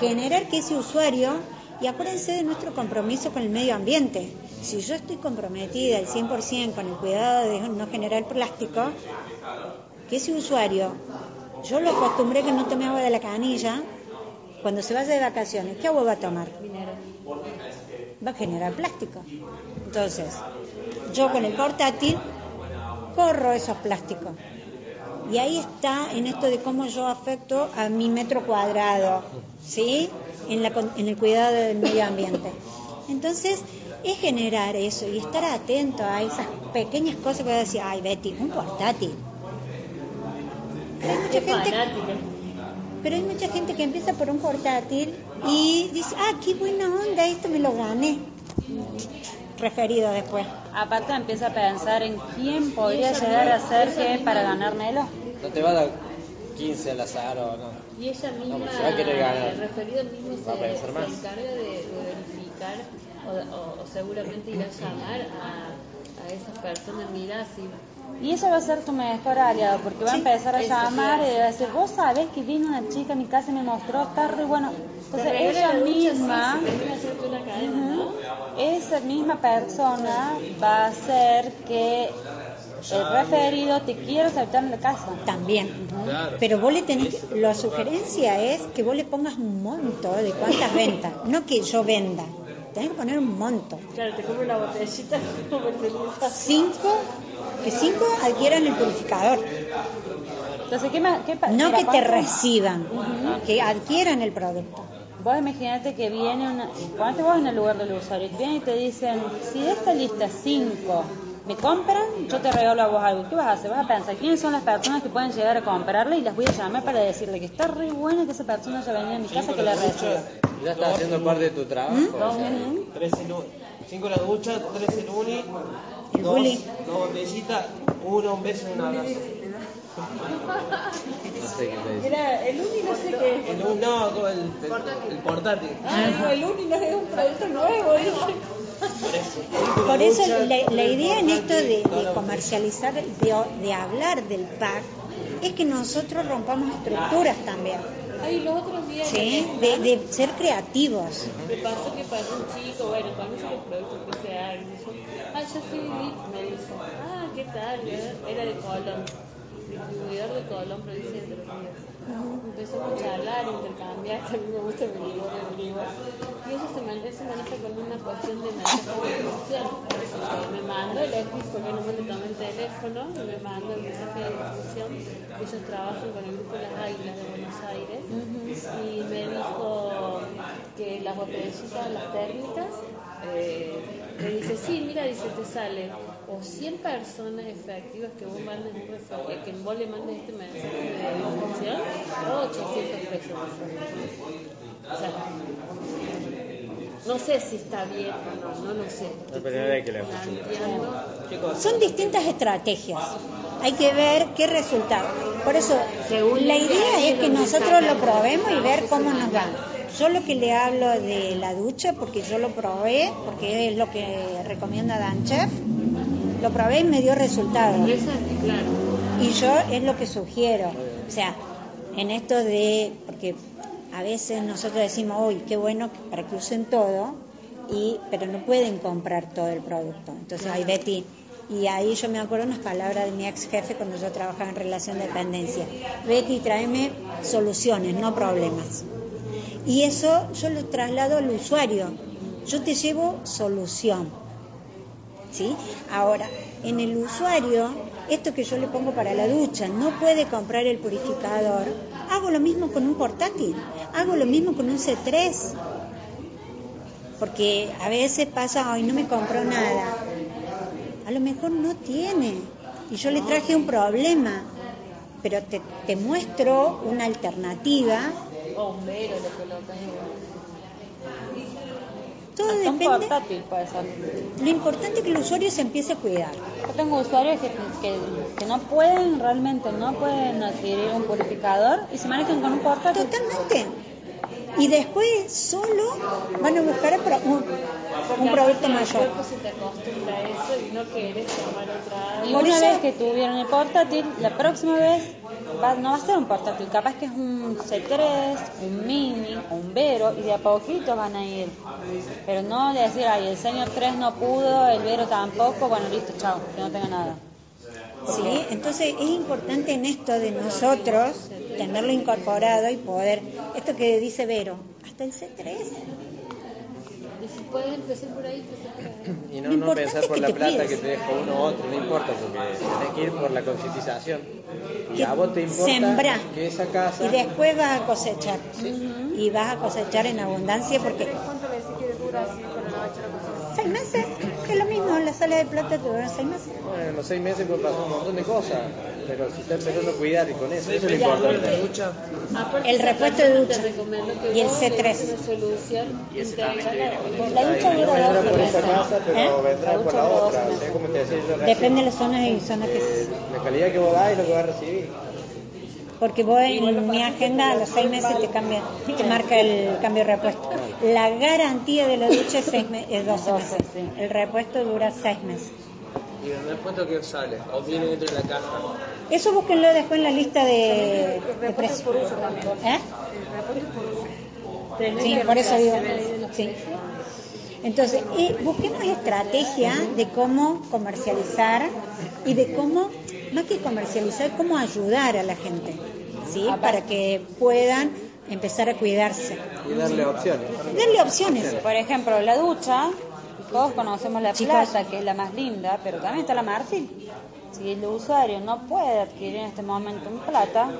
generar que ese usuario, y acuérdense de nuestro compromiso con el medio ambiente, si yo estoy comprometida al 100% con el cuidado de no generar plástico, que ese usuario, yo lo acostumbré que no tome agua de la canilla, cuando se vaya de vacaciones, ¿qué agua va a tomar? Va a generar plástico. Entonces, yo con el portátil corro esos plásticos. Y ahí está en esto de cómo yo afecto a mi metro cuadrado, ¿sí? En, la, con- en el cuidado del medio ambiente. Entonces, es generar eso y estar atento a esas pequeñas cosas que voy a decir, ay Betty, un portátil. Pero hay mucha gente, pero hay mucha gente que empieza por un portátil y dice, ah, qué buena onda, esto me lo gané. Referido después. Aparte empieza a pensar en quién podría llegar a ser que para ganármelo. No te va a dar 15 al azar o no. Y ella misma, No, pues se va a querer ganar. el referido mismo se, encarga de, de verificar o, o- o seguramente irá a llamar a, a esas personas, mira si Y ella va a ser tu mejor aliado porque va a empezar a llamar y va a decir, vos sabés que vino una chica a mi casa y me mostró, está re bueno. Entonces ella misma, esa misma persona va a hacer que el referido te quiera aceptar en la casa. También. Pero vos le tenés, la sugerencia es que vos le pongas un monto de cuántas ventas, no que yo venda. Tenés que poner un monto. Claro, te compro una botellita. Cinco, que cinco adquieran el purificador. Entonces, ¿qué, más, qué No que te ¿cuánto- reciban, que adquieran el producto. Vos imagínate que viene una. Ponete vos en el lugar del usuario. y Vienen y te dicen: si de esta lista 5 me compran, yo te regalo a vos algo. ¿Qué vas a hacer? Vas a pensar quiénes son las personas que pueden llegar a comprarle y las voy a llamar para decirle que está re buena que esa persona haya venido a mi casa que la reciba. Ya estás haciendo parte de tu trabajo. o sea, Tres en un- cinco en la ducha, tres en uni, dos, dos uno, un beso y un abrazo. no sé qué te dice. Era el uni no sé qué es. El no, el, el, el portátil. Ah, no, el uni no es un producto nuevo, ¿eh? Por eso. La, la idea en esto de, de comercializar, de, de hablar del pack, es que nosotros rompamos estructuras también, Ay, los otros días ¿sí? De, de ser creativos. me pasó que pasó un chico, bueno, conoce los productos que se dan. Ah, yo soy me dice. Ah, ¿qué tal? Era de Colón, distribuidor de Colón, provincia de Entre Ríos. Empezamos a charlar, intercambiar, que a mí me gusta el vigor, el vigor. Y ella se, él se maneja con una cuestión de distribución. Eh, Me mandó el X porque no me tomé el teléfono, y me mandó el mensaje de distribución. Ellos trabajan con el grupo Las Águilas de Buenos Aires. Y me dijo que las botellitas, las térmicas, eh, me dice, sí, mira, dice, te sale o 100 personas efectivas que vos mandes que vos le mandes este mensaje de distribución o 800 pesos. O sea, no sé si está bien o no, no lo sé. Son distintas estrategias. Hay que ver qué resultado. Por eso, la idea es que nosotros lo probemos y ver cómo nos va. Yo lo que le hablo de la ducha, porque yo lo probé, porque es lo que recomienda Dan Chef, lo probé y me dio resultado. Claro. Y yo es lo que sugiero. O sea, en esto de, porque a veces nosotros decimos, uy, qué bueno para que usen todo, y, pero no pueden comprar todo el producto. Entonces, ay, Betty, y ahí yo me acuerdo unas palabras de mi ex jefe cuando yo trabajaba en relación de dependencia. Betty, tráeme soluciones, no problemas. Y eso yo lo traslado al usuario. Yo te llevo solución. ¿Sí? Ahora, en el usuario, esto que yo le pongo para la ducha, no puede comprar el purificador. Hago lo mismo con un portátil, hago lo mismo con un C3. Porque a veces pasa, ay, no me compró nada. A lo mejor no tiene. Y yo le traje un problema. Pero te, te muestro una alternativa O un velo le colocas todo Hasta un depende. portátil puede ser. Lo importante es que el usuario se empiece a cuidar. Yo tengo usuarios que, que, que no pueden, realmente no pueden adquirir un purificador y se manejan con un portátil. Totalmente. Y después solo van a buscar un, un producto El mayor. cuerpo se te acostumbra a eso y no querés tomar otra agua. Y Por una eso- vez que tuvieron el portátil, la próxima vez va- no va a ser un portátil, capaz que es un C3, un mini, un Vero, y de a poquito van a ir. Pero no de decir, ay, el señor 3 no pudo, el Vero tampoco, bueno, listo, chao, que no tenga nada. ¿sí? Entonces es importante en esto de nosotros tenerlo incorporado y poder, esto que dice Vero, hasta el C3. Y si puedes empezar por ahí, empezar por ahí. Y Lo no, no pensar por la plata que te deja uno u otro, no importa, porque tenés que ir por la concientización. Y a vos te importa que esa casa... Y después vas a cosechar. Y vas a cosechar en abundancia porque ¿Cuánto me decís que dura así para la seis meses, que es lo mismo, la sala de plata te dura seis meses. Bueno, en los seis meses puede pasar un montón de cosas, pero si está empezando a cuidar y con eso, eso es lo importante. El repuesto de ducha y el vos C3. le des una solución integral. La ducha dura 12 por esa meses. casa, pero ¿Eh? vendrá La por la otra. 12 O sea, como te decía yo recién, Depende de las zonas y zonas que eh, la calidad que vos das es lo que vas a recibir. Porque vos en mi agenda a los seis meses te cambia, te marca el cambio de repuesto. La garantía de la ducha es, seis me- es 12 meses. El repuesto dura seis meses. Y el repuesto que sale, o viene dentro de la caja. Eso búsquenlo después en la lista de, de precios. ¿Eh? Sí, por eso digo. Sí. Entonces, y busquemos estrategia de cómo comercializar y de cómo, más que comercializar, cómo ayudar a la gente, ¿sí? Para que puedan empezar a cuidarse. Y darle opciones. Darle opciones. Por ejemplo, la ducha, todos conocemos la Chicos. plata, que es la más linda, pero también está la marfil. Si el usuario no puede adquirir en este momento un plata,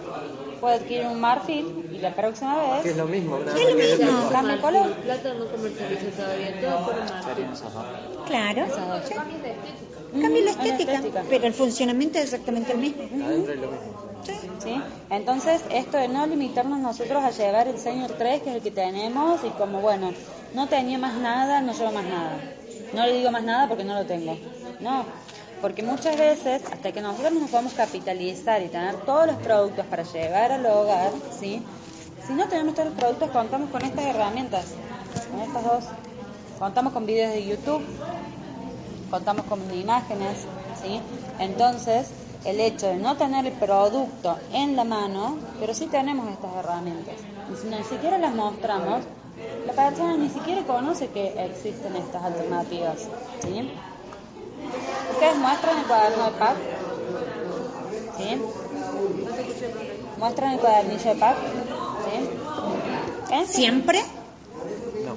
puede adquirir un marfil y la próxima Que vez es lo mismo. nada Es lo que mismo. cambia el color. Plata no comercializa todavía, todo por marketing. Claro. Cambia la estética, pero el funcionamiento es exactamente el mismo. Adentro es lo mismo. Sí. ¿sí? Entonces, esto de no limitarnos nosotros a llevar el Senior 3, que es el que tenemos, y como, bueno, no tenía más nada, no llevo más nada. No le digo más nada porque no lo tengo. No, porque muchas veces, hasta que nosotros nos podamos capitalizar y tener todos los productos para llevar al hogar, ¿sí? Si no tenemos todos los productos, contamos con estas herramientas, con estas dos. Contamos con videos de YouTube, contamos con imágenes, ¿sí? Entonces, el hecho de no tener el producto en la mano, pero sí tenemos estas herramientas. Y si ni siquiera las mostramos, la persona ni siquiera conoce que existen estas alternativas, ¿sí? Ustedes muestran el cuaderno de PAC, ¿sí? Muestran el cuadernillo de PAC, ¿sí? ¿Eh? ¿Siempre? No.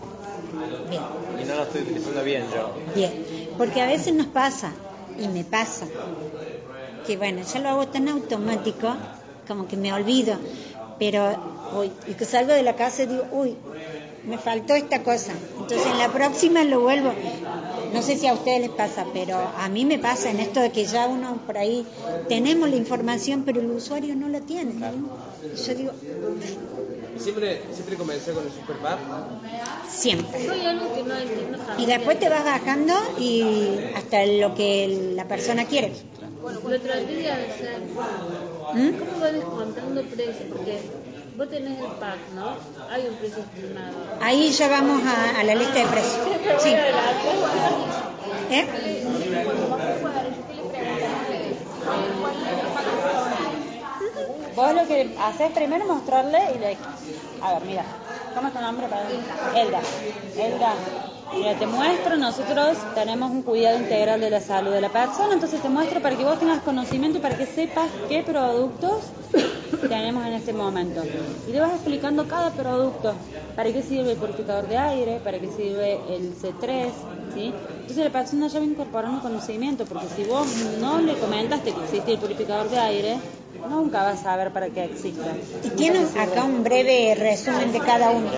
Bien. Y no lo estoy utilizando bien yo. Bien, porque a veces nos pasa, y me pasa, que bueno, yo lo hago tan automático, como que me olvido, pero uy, y que salgo de la casa y digo, uy, me faltó esta cosa. Entonces en la próxima lo vuelvo. No sé si a ustedes les pasa, pero a mí me pasa en esto de que ya uno por ahí tenemos la información, pero el usuario no la tiene. Y yo digo, Siempre, siempre comencé con el Super Pack. siempre. Y después te vas bajando y hasta lo que la persona quiere. Bueno, lo traté de hacer. ¿Mm? ¿Cómo va descontando precio? Porque vos tenés el pack, ¿no? Hay un precio estimado. Ahí ya vamos a, a la lista de precios. Sí. ¿Eh? Vos lo que haces primero es mostrarle y le... A ver, mira, ¿cómo es tu nombre? Elda. Elda. Mira, te muestro, nosotros tenemos un cuidado integral de la salud de la persona, entonces te muestro para que vos tengas conocimiento y para que sepas qué productos tenemos en este momento. Y le vas explicando cada producto, para qué sirve el purificador de aire, para qué sirve el C3, ¿sí? Entonces la persona ya va incorporando conocimiento, porque si vos no le comentaste que existe el purificador de aire, nunca vas a saber para qué existe. Y tienes acá un breve resumen de cada uno.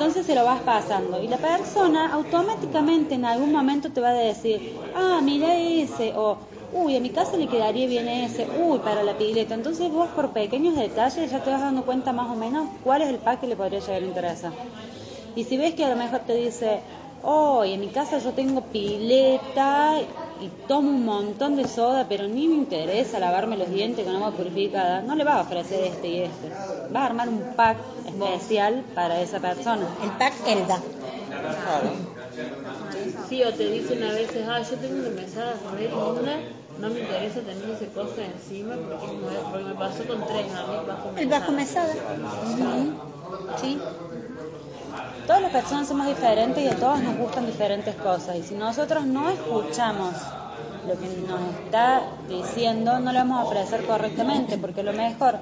Entonces se lo vas pasando y la persona automáticamente en algún momento te va a decir, ah, mira ese, o uy, a mi casa le quedaría bien ese, uy, para la pileta. Entonces vos por pequeños detalles ya te vas dando cuenta más o menos cuál es el pack que le podría llegar a interesar. Y si ves que a lo mejor te dice, oh, en mi casa yo tengo pileta y tomo un montón de soda, pero ni me interesa lavarme los dientes con agua purificada, no le vas a ofrecer este y este. Vas a armar un pack especial para esa persona. El pack Elda. Sí, o te dicen a veces, ah, yo tengo una mesada re linda, no me interesa tener ese cosa encima porque, me- porque me pasó con tres a mí bajo El bajo mesada. Sí. Todas las personas somos diferentes y a todos nos gustan diferentes cosas. Y si nosotros no escuchamos lo que nos está diciendo, no lo vamos a ofrecer correctamente, porque lo mejor,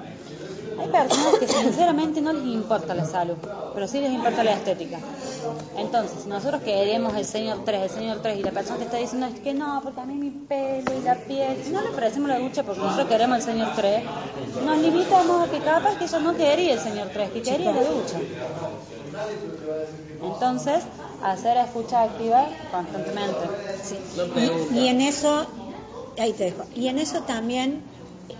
hay personas que sinceramente no les importa la salud, pero sí les importa la estética. Entonces, nosotros queremos el señor 3, el señor 3, y la persona te está diciendo es que no, porque a mí mi pelo y la piel, si no le ofrecemos la ducha porque nosotros queremos el señor 3, nos limitamos a que capaz que ella no quería el señor 3, que quería la ducha. Entonces, hacer escucha activa constantemente. Y en eso, ahí te dejo. Y en eso también,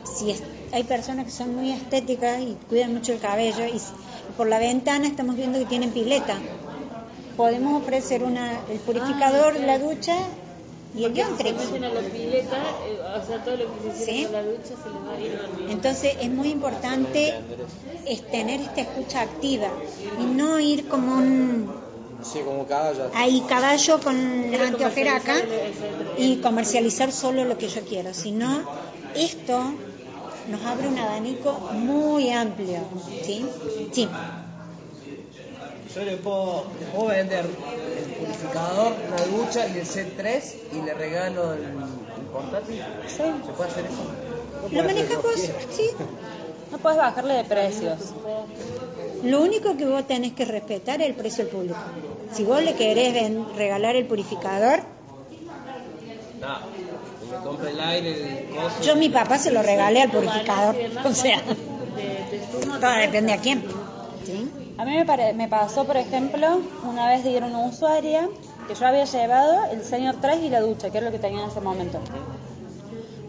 si es- hay personas que son muy estéticas y cuidan mucho el cabello y, por la ventana estamos viendo que tienen pileta. Podemos ofrecer una, el purificador, la ducha y el meten a la pileta, eh, o sea, todo lo que se Sí. la ducha se les va a ir. Entonces es muy importante es tener esta escucha activa y no ir como un Sí, como caballo. ahí caballo con la anteojera acá y comercializar solo lo que yo quiero, sino esto nos abre un abanico muy amplio, ¿sí? Sí. Yo le puedo, le puedo vender el purificador, la ducha y el C3 y le regalo el, el portátil. Sí. ¿Se puede hacer eso? ¿Lo manejas vos? Sí. No puedes bajarle de precios. Lo único que vos tenés que respetar es el precio del público. Si vos le querés regalar el purificador, No, yo mi papá se lo regalé al purificador. O sea, todo depende a quién. A mí me, pare- me pasó, por ejemplo, una vez dieron una usuaria que yo había llevado el señor 3 y la ducha, que era lo que tenía en ese momento.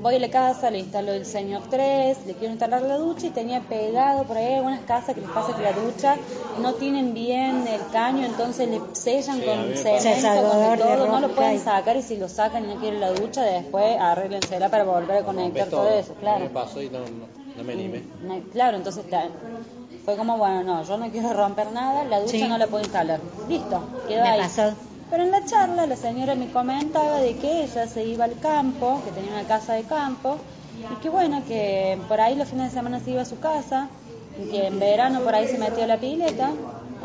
Voy a la casa, le instalo el señor 3, le quiero instalar la ducha y tenía pegado por ahí algunas casas que les pasa que la ducha no tienen bien el caño, entonces le sellan con cemento, con todo, no lo pueden sacar y si lo sacan y no quieren la ducha, después arréglensela para volver a conectar todo eso, claro. Me pasó y no, no, no me animé. No, claro, entonces ta- fue como, bueno, no, yo no quiero romper nada, la ducha Sí. no la puedo instalar. Listo, quedó Me ahí. pasó. Pero en la charla la señora me comentaba de que ella se iba al campo, que tenía una casa de campo, y que bueno, que por ahí los fines de semana se iba a su casa, y que en verano por ahí se metió a la pileta.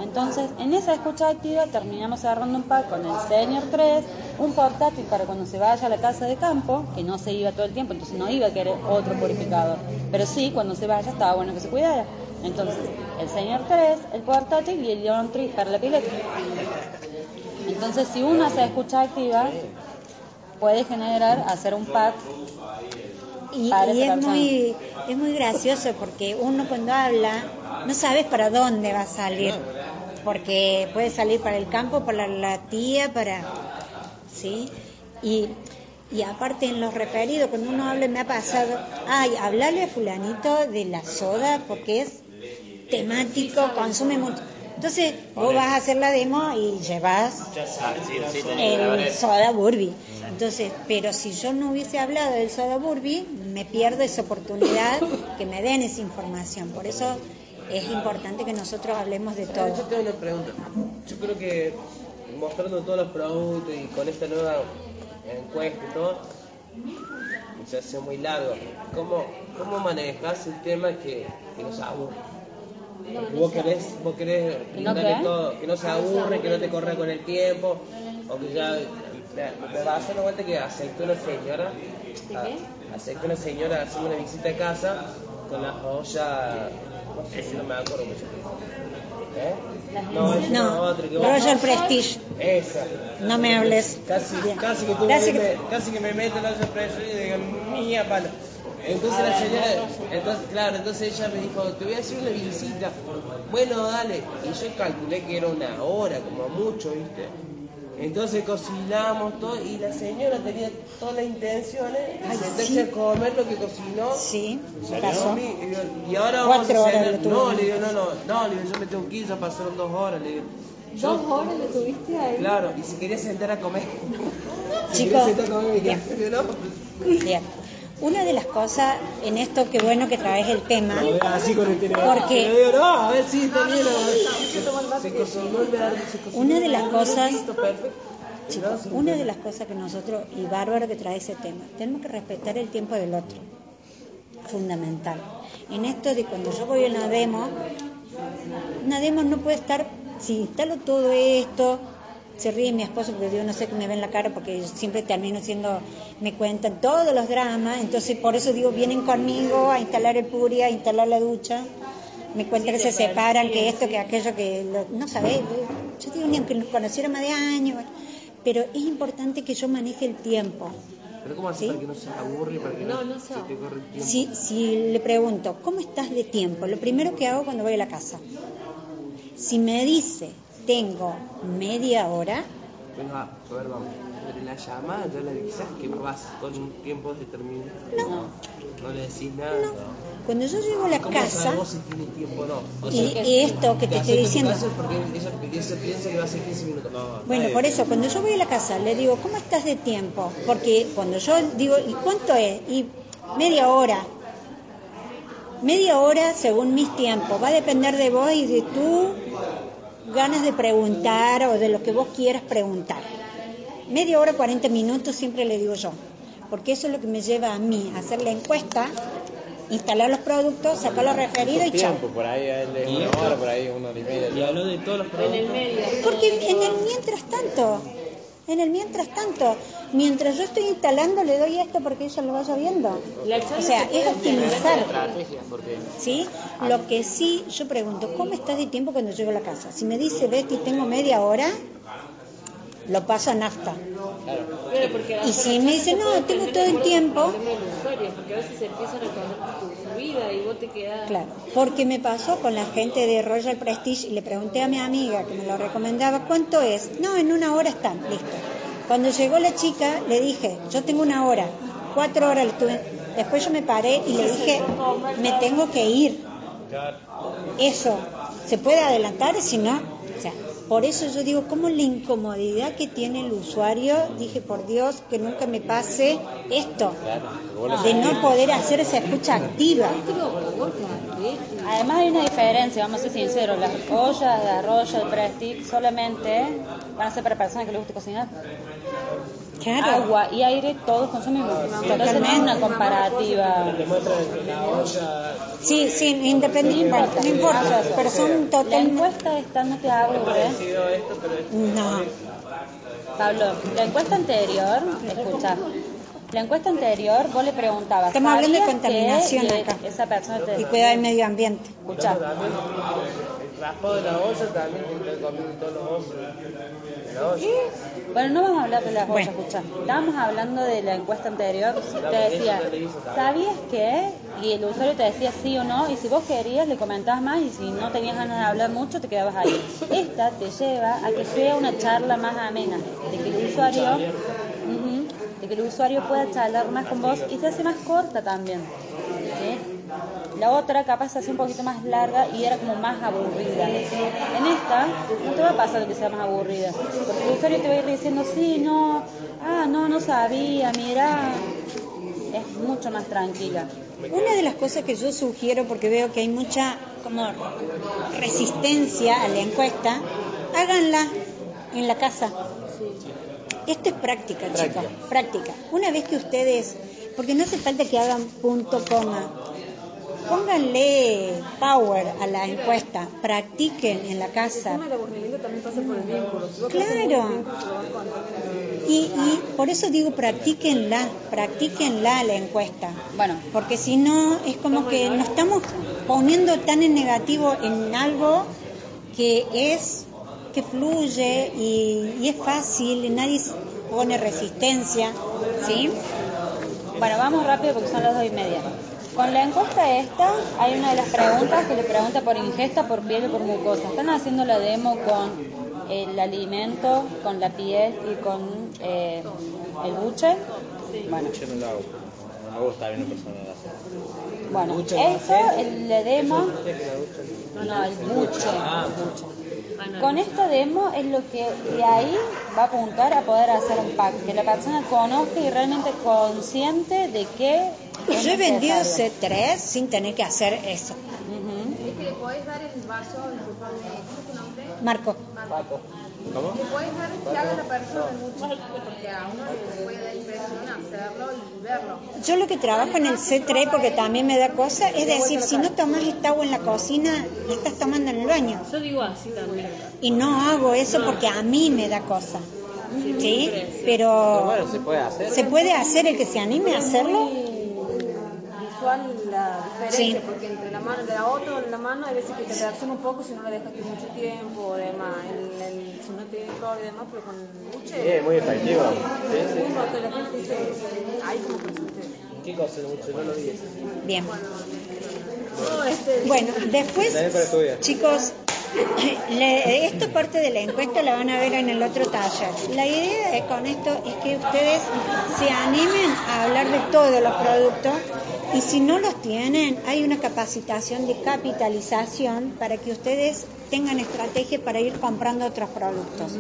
Entonces, en esa escucha activa terminamos agarrando un pack con el Senior 3, un portátil para cuando se vaya a la casa de campo, que no se iba todo el tiempo, entonces no iba a querer otro purificador. Pero sí, cuando se vaya estaba bueno que se cuidara. Entonces, el Senior 3, el portátil y el Leon 3 para la pileta. Entonces, si uno hace escucha activa, puede generar hacer un pack. Y, y es muy es muy gracioso porque uno cuando habla no sabes para dónde va a salir porque puede salir para el campo para la tía para sí y y aparte en los referidos cuando uno habla me ha pasado ay hablarle a fulanito de la soda porque es temático consume mucho entonces vos vas a hacer la demo y llevas el soda Burby. Entonces, pero si yo no hubiese hablado del soda Burby, me pierdo esa oportunidad que me den esa información. Por eso es importante que nosotros hablemos de Yo todo. tengo una pregunta. Yo creo que mostrando todos los productos y con esta nueva encuesta y todo, se hace muy largo. ¿Cómo, cómo manejas el tema que, que nos aburre? Porque vos querés, vos querés ¿Que no brindarle qué? todo, que no se aburre, que no te corra con el tiempo, o que ya me, me va a hacer una vuelta que aceptó una señora, a- aceptó una señora hacerme una visita a casa con la joya, no sé si no me acuerdo mucho. ¿Eh? No, No, otra que vos- Royal Prestige, Esa. no me hables. Casi, casi que tuve Casi que, que- me, casi que me meto en la sorpresa y digo, mía palo. Entonces la señora, entonces, claro, entonces ella me dijo, te voy a hacer una visita. Bueno, dale. Y yo calculé que era una hora, como mucho, ¿viste? Entonces cocinamos todo y la señora tenía todas las intenciones de sentarse sí. a comer lo que cocinó. Sí, pasó. Y, y ahora vamos Cuatro a horas cenar. No, le digo, no, no, no, le digo, yo me tengo que ir, ya pasaron dos horas, le digo. Yo- Dos horas le tuviste ahí. Claro, y si quería sentar a comer. Si Chicos, quería sentar a comer, me quedé, ¿no? Bien. Una de las cosas en esto, qué bueno que traes el tema. Porque- Una de las cosas- chicos, una de las cosas que nosotros, y bárbaro que trae ese tema, tenemos que respetar el tiempo del otro. Fundamental. En esto de cuando yo voy a una demo, una demo no puede estar, si instalo todo esto, se ríe mi esposo porque yo no sé que me ven la cara porque siempre termino siendo, me cuentan todos los dramas, entonces por eso digo, vienen conmigo a instalar el puri, a instalar la ducha, me cuentan que se separan, que esto, que aquello, que lo- no sabés, yo digo ni aunque nos conociéramos de años, pero es importante que yo maneje el tiempo. Pero ¿cómo haces ¿Sí? para que no se aburre y para que no, se te corre el tiempo? Si, si le pregunto, ¿cómo estás de tiempo? Lo primero que hago cuando voy a la casa. Si me dice, tengo media hora, Bueno, a a ver, vamos. Pero la llamada ya le avisas que vas con un tiempo determinado. no. No le decís nada. Cuando yo llego a la ¿Cómo casa, sabemos si tiene tiempo o no? O y, sea, y esto que te estoy diciendo, Porque ella, ella piensa que va a ser 15 minutos. No, bueno, por eso, cuando yo voy a la casa, le digo, ¿cómo estás de tiempo? Porque cuando yo digo, ¿y cuánto es? Y media hora. Media hora según mis tiempos. Va a depender de vos y de tu ganas de preguntar o de lo que vos quieras preguntar. Media hora, 40 minutos siempre le digo yo. Porque eso es lo que me lleva a mí, a hacer la encuesta, instalar los productos, sacar los referidos y chao. tiempo, por ahí a él es Y una hora, por ahí una hora y media. Y habló de todos los En el productos. medio. Porque en el mientras tanto, en el mientras tanto, mientras yo estoy instalando le doy esto porque ella lo vaya viendo. O sea, se es optimizar. porque ¿Sí? Lo que sí, yo pregunto, ¿cómo estás de tiempo cuando llego a la casa? Si me dice, Betty, tengo media hora, lo paso a nafta. Claro, Y si me dice, no, tengo todo el tiempo. Porque a veces se a vida y vos te quedás. Claro, porque me pasó con la gente de Royal Prestige y le pregunté a mi amiga que me lo recomendaba, ¿cuánto es? No, en una hora está, listo. Cuando llegó la chica, le dije, yo tengo una hora, cuatro horas le estuve. Después yo me paré y le dije, me tengo que ir. Eso, ¿se puede adelantar? Si no, o sea, por eso yo digo, como la incomodidad que tiene el usuario, dije, por Dios, que nunca me pase esto, de no poder hacer esa escucha activa. Además hay una diferencia, vamos a ser sinceros, las ollas de arroz, el prestige, solamente van a ser para personas que les guste cocinar. Claro. Agua y aire todos consumimos. Entonces no es una comparativa. La. Sí, sí, independiente, no importa, pero son La totalmente... encuesta esta no te pero es No, Pablo, la encuesta anterior, escucha, la encuesta anterior vos le preguntabas. Estamos hablando de ¿sabías contaminación acá. Esa persona te y cuidar el medio ambiente. escucha. Raspado de la olla también que te comiendo todos los la olla. Bueno, no vamos a hablar de las ollas, Bueno. escucha. Estábamos hablando de la encuesta anterior. Te decía, ¿sabías que? Y el usuario te decía sí o no. Y si vos querías, le comentabas más. Y si no tenías ganas de hablar mucho, te quedabas ahí. Esta te lleva a que sea una charla más amena. De que el usuario. De que el usuario pueda charlar más con vos y se hace más corta también. ¿sí? La otra capaz se hace un poquito más larga y era como más aburrida. En esta no te va a pasar que sea más aburrida, porque el usuario te va a ir diciendo, sí, no, ah, no, no sabía, mira. es mucho más tranquila. Una de las cosas que yo sugiero, porque veo que hay mucha como resistencia a la encuesta, háganla en la casa. Esto es práctica, chicos, práctica. Una vez que ustedes, porque no hace falta que hagan punto coma, pónganle power a la encuesta, practiquen en la casa. El aburrimiento también pasa por el vínculo. Si vos Claro. con- Y, y por eso digo, practíquenla, practíquenla la encuesta. Bueno, Porque si no, es como que nos estamos poniendo tan en negativo en algo que es, que fluye y, y es fácil, y nadie se pone resistencia, ¿sí? Bueno, vamos rápido porque son las dos y media. Con la encuesta esta, hay una de las preguntas que le pregunta por ingesta, por piel y por mucosa. Están haciendo la demo con el alimento, con la piel y con eh, el buche. Bueno, bueno, ¿Buche no eso, el la demo, no, el buche. Ah. el buche. Con esta demo es lo que de ahí va a apuntar a poder hacer un pack, que la persona conozca y realmente consciente de que es Yo he vendido necesario. C3 sin tener que hacer eso. Es que le podés dar el vaso, disculpame, ¿cómo es tu nombre? Marco, Marco. ¿Cómo? Le podés dar que haga la persona mucho, porque a uno le puede dar impresión hacerlo y verlo. yo lo que trabajo en el C3, porque también me da cosa, es decir, si no tomas esta agua en la cocina, la estás tomando en el baño. Yo digo así también. Y no hago eso porque a mí me da cosa. ¿Sí? Pero Pero bueno, se puede hacer. se puede hacer el que se anime a hacerlo. Visual la diferencia, Sí. porque entre la mano y la otra, en la mano, hay veces que te reacciona un poco si no la dejaste mucho tiempo o demás. El, el, si no tiene calor y demás, pero con el Sí, buche, es muy efectivo. Sí, sí. uno que la gente dice, ahí como presente. ¿Qué cosa el mucho? No lo vi. Bien. Este, Bueno, después, chicos, le- esta parte de la encuesta la van a ver en el otro taller. La idea de- con esto es que ustedes se animen a hablar de todos los productos y si no los tienen, hay una capacitación de capitalización para que ustedes tengan estrategia para ir comprando otros productos.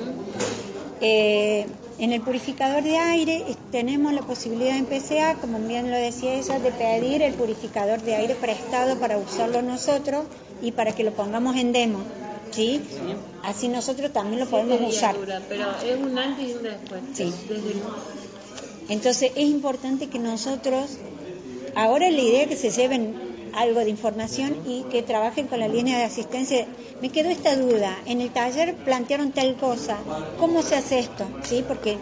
Eh, en el purificador de aire tenemos la posibilidad en PCA, como bien lo decía ella, de pedir el purificador de aire prestado para usarlo nosotros y para que lo pongamos en demo. ¿sí? Así nosotros también lo podemos usar. dura, pero es un antes y un después. Sí. Desde el- Entonces es importante que nosotros, ahora la idea es que se lleven algo de información y que trabajen con la línea de asistencia. Me quedó esta duda, en el taller plantearon tal cosa, ¿cómo se hace esto? ¿Sí? Porque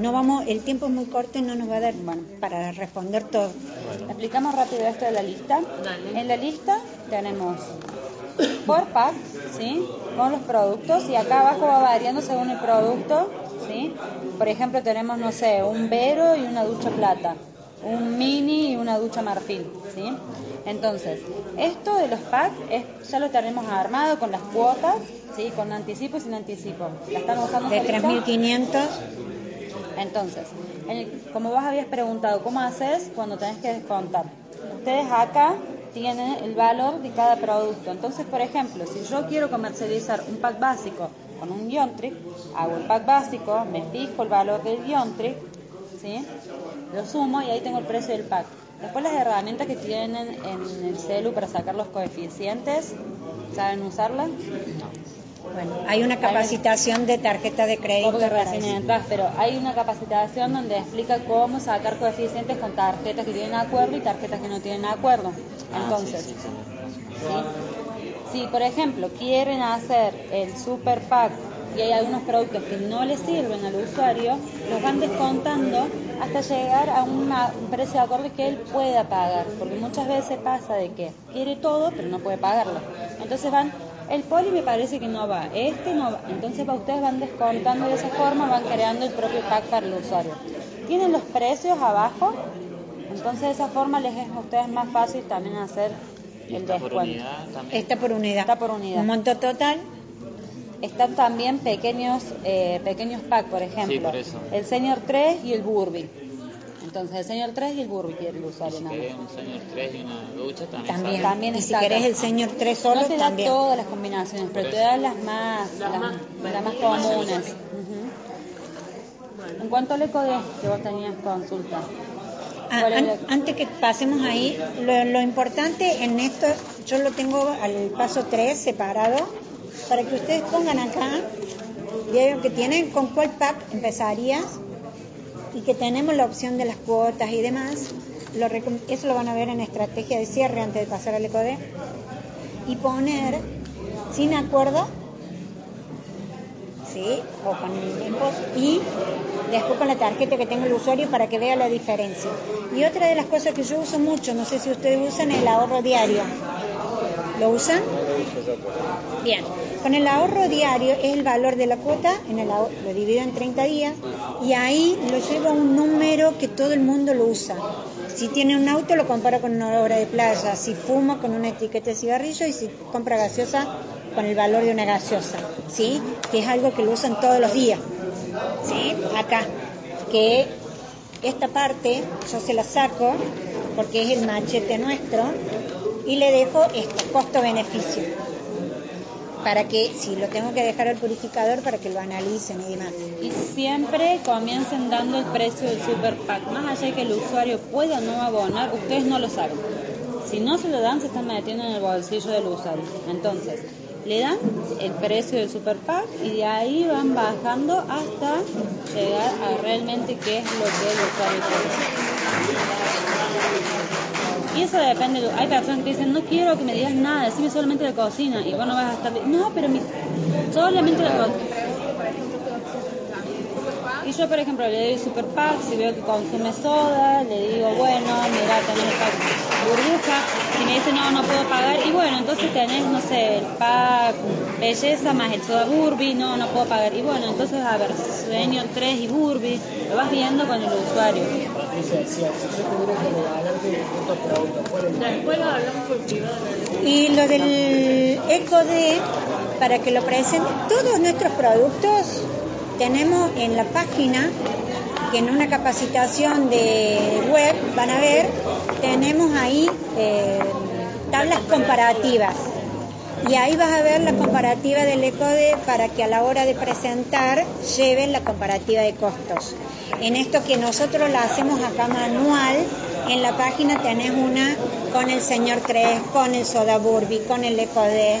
no vamos, el tiempo es muy corto y no nos va a dar bueno, para responder todo. Explicamos rápido esto de la lista. Dale. En la lista tenemos por pack, ¿sí? Con los productos y acá abajo va variando según el producto, ¿sí? Por ejemplo, tenemos, no sé, un Vero y una ducha plata, un Mini y una ducha marfil, ¿sí? Entonces, esto de los packs es- ya lo tenemos armado con las cuotas, ¿sí? Con anticipo y sin anticipo. ¿La están usando De esta lista? 3.500, Entonces, el- como vos habías preguntado, ¿cómo haces cuando tenés que descontar? Ustedes acá tienen el valor de cada producto. Entonces, por ejemplo, si yo quiero comercializar un pack básico con un trick, hago el pack básico, me fijo el valor del trick, ¿sí? Lo sumo y ahí tengo el precio del pack. Después las herramientas que tienen en el celu para sacar los coeficientes, ¿saben usarlas? bueno, hay una capacitación de tarjeta de crédito. Porque para recién entras, pero hay una capacitación donde explica cómo sacar coeficientes con tarjetas que tienen acuerdo y tarjetas que no tienen acuerdo. Entonces, ¿sí? si por ejemplo quieren hacer el super pack y hay algunos productos que no le sirven al usuario, los van descontando hasta llegar a una- un precio de acorde que él pueda pagar, porque muchas veces pasa de que quiere todo pero no puede pagarlo. Entonces van, el poli me parece que no va, este no va, entonces para ustedes van descontando de esa forma, van creando el propio pack para el usuario. Tienen los precios abajo, entonces de esa forma les es a ustedes más fácil también hacer el está por descuento. unidad también. Está por unidad. Está por unidad. Un monto total, Están también pequeños eh, pequeños packs, por ejemplo. Sí, por eso. El Senior 3 y el Burby. Entonces, el Senior 3 y el Burby quiere el usuario. Si querés un señor 3 y una ducha también. también. También y si querés el señor 3 solo, no te da también. todas las combinaciones, pero te da las más, las, Las más- las más comunes. ¿En cuánto le codés que vos tenías consulta? Ah, an- antes que pasemos ahí, lo, lo importante en esto, yo lo tengo al paso 3 separado, para que ustedes pongan acá, que tienen con cuál pack empezarías y que tenemos la opción de las cuotas y demás. Eso lo van a ver en estrategia de cierre antes de pasar al ECODE. Y poner sin acuerdo, ¿sí? O con y después con la tarjeta que tenga el usuario para que vea la diferencia. Y otra de las cosas que yo uso mucho, no sé si ustedes usan el ahorro diario. ¿Lo usan? Bien, con el ahorro diario es el valor de la cuota, lo divido en 30 días y ahí lo llevo a un número que todo el mundo lo usa. Si tiene un auto lo compara con una hora de playa, si fuma con una etiqueta de cigarrillo y si compra gaseosa con el valor de una gaseosa, ¿sí? Que es algo que lo usan todos los días, ¿sí? Acá, que esta parte yo se la saco porque es el machete nuestro y le dejo esto, costo-beneficio para que si lo tengo que dejar al purificador para que lo analicen y demás. Y siempre comiencen dando el precio del super pack. Más allá de que el usuario pueda no abonar, ustedes no lo saben. Si no se lo dan, se están metiendo en el bolsillo del usuario. Entonces, le dan el precio del super pack y de ahí van bajando hasta llegar a realmente qué es lo que el usuario quiere. Y eso depende, de- hay personas que dicen, no quiero que me digas nada, decime solamente de cocina. Y vos no vas a estar, no, pero mi, solamente de cocina. Y yo, por ejemplo, le doy super pack, si veo que consume soda, le digo, bueno, mira, tenés el pack burbuja. Si me dice, no, no puedo pagar, y bueno, entonces tenés, no sé, el pack belleza más el soda burbi, no, no puedo pagar. Y bueno, entonces, a ver, sueño 3 y burbi, lo vas viendo con el usuario. Después lo hablamos por privado. Y lo del ECOD, para que lo presenten, todos nuestros productos tenemos en la página, que en una capacitación de web van a ver, tenemos ahí eh, tablas comparativas. Y ahí vas a ver la comparativa del ECODE para que a la hora de presentar lleven la comparativa de costos. En esto que nosotros la hacemos acá manual, en la página tenés una con el señor 3, con el soda burbi, con el ECODE,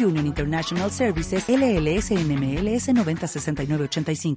Union International Services LLS NMLS 906985.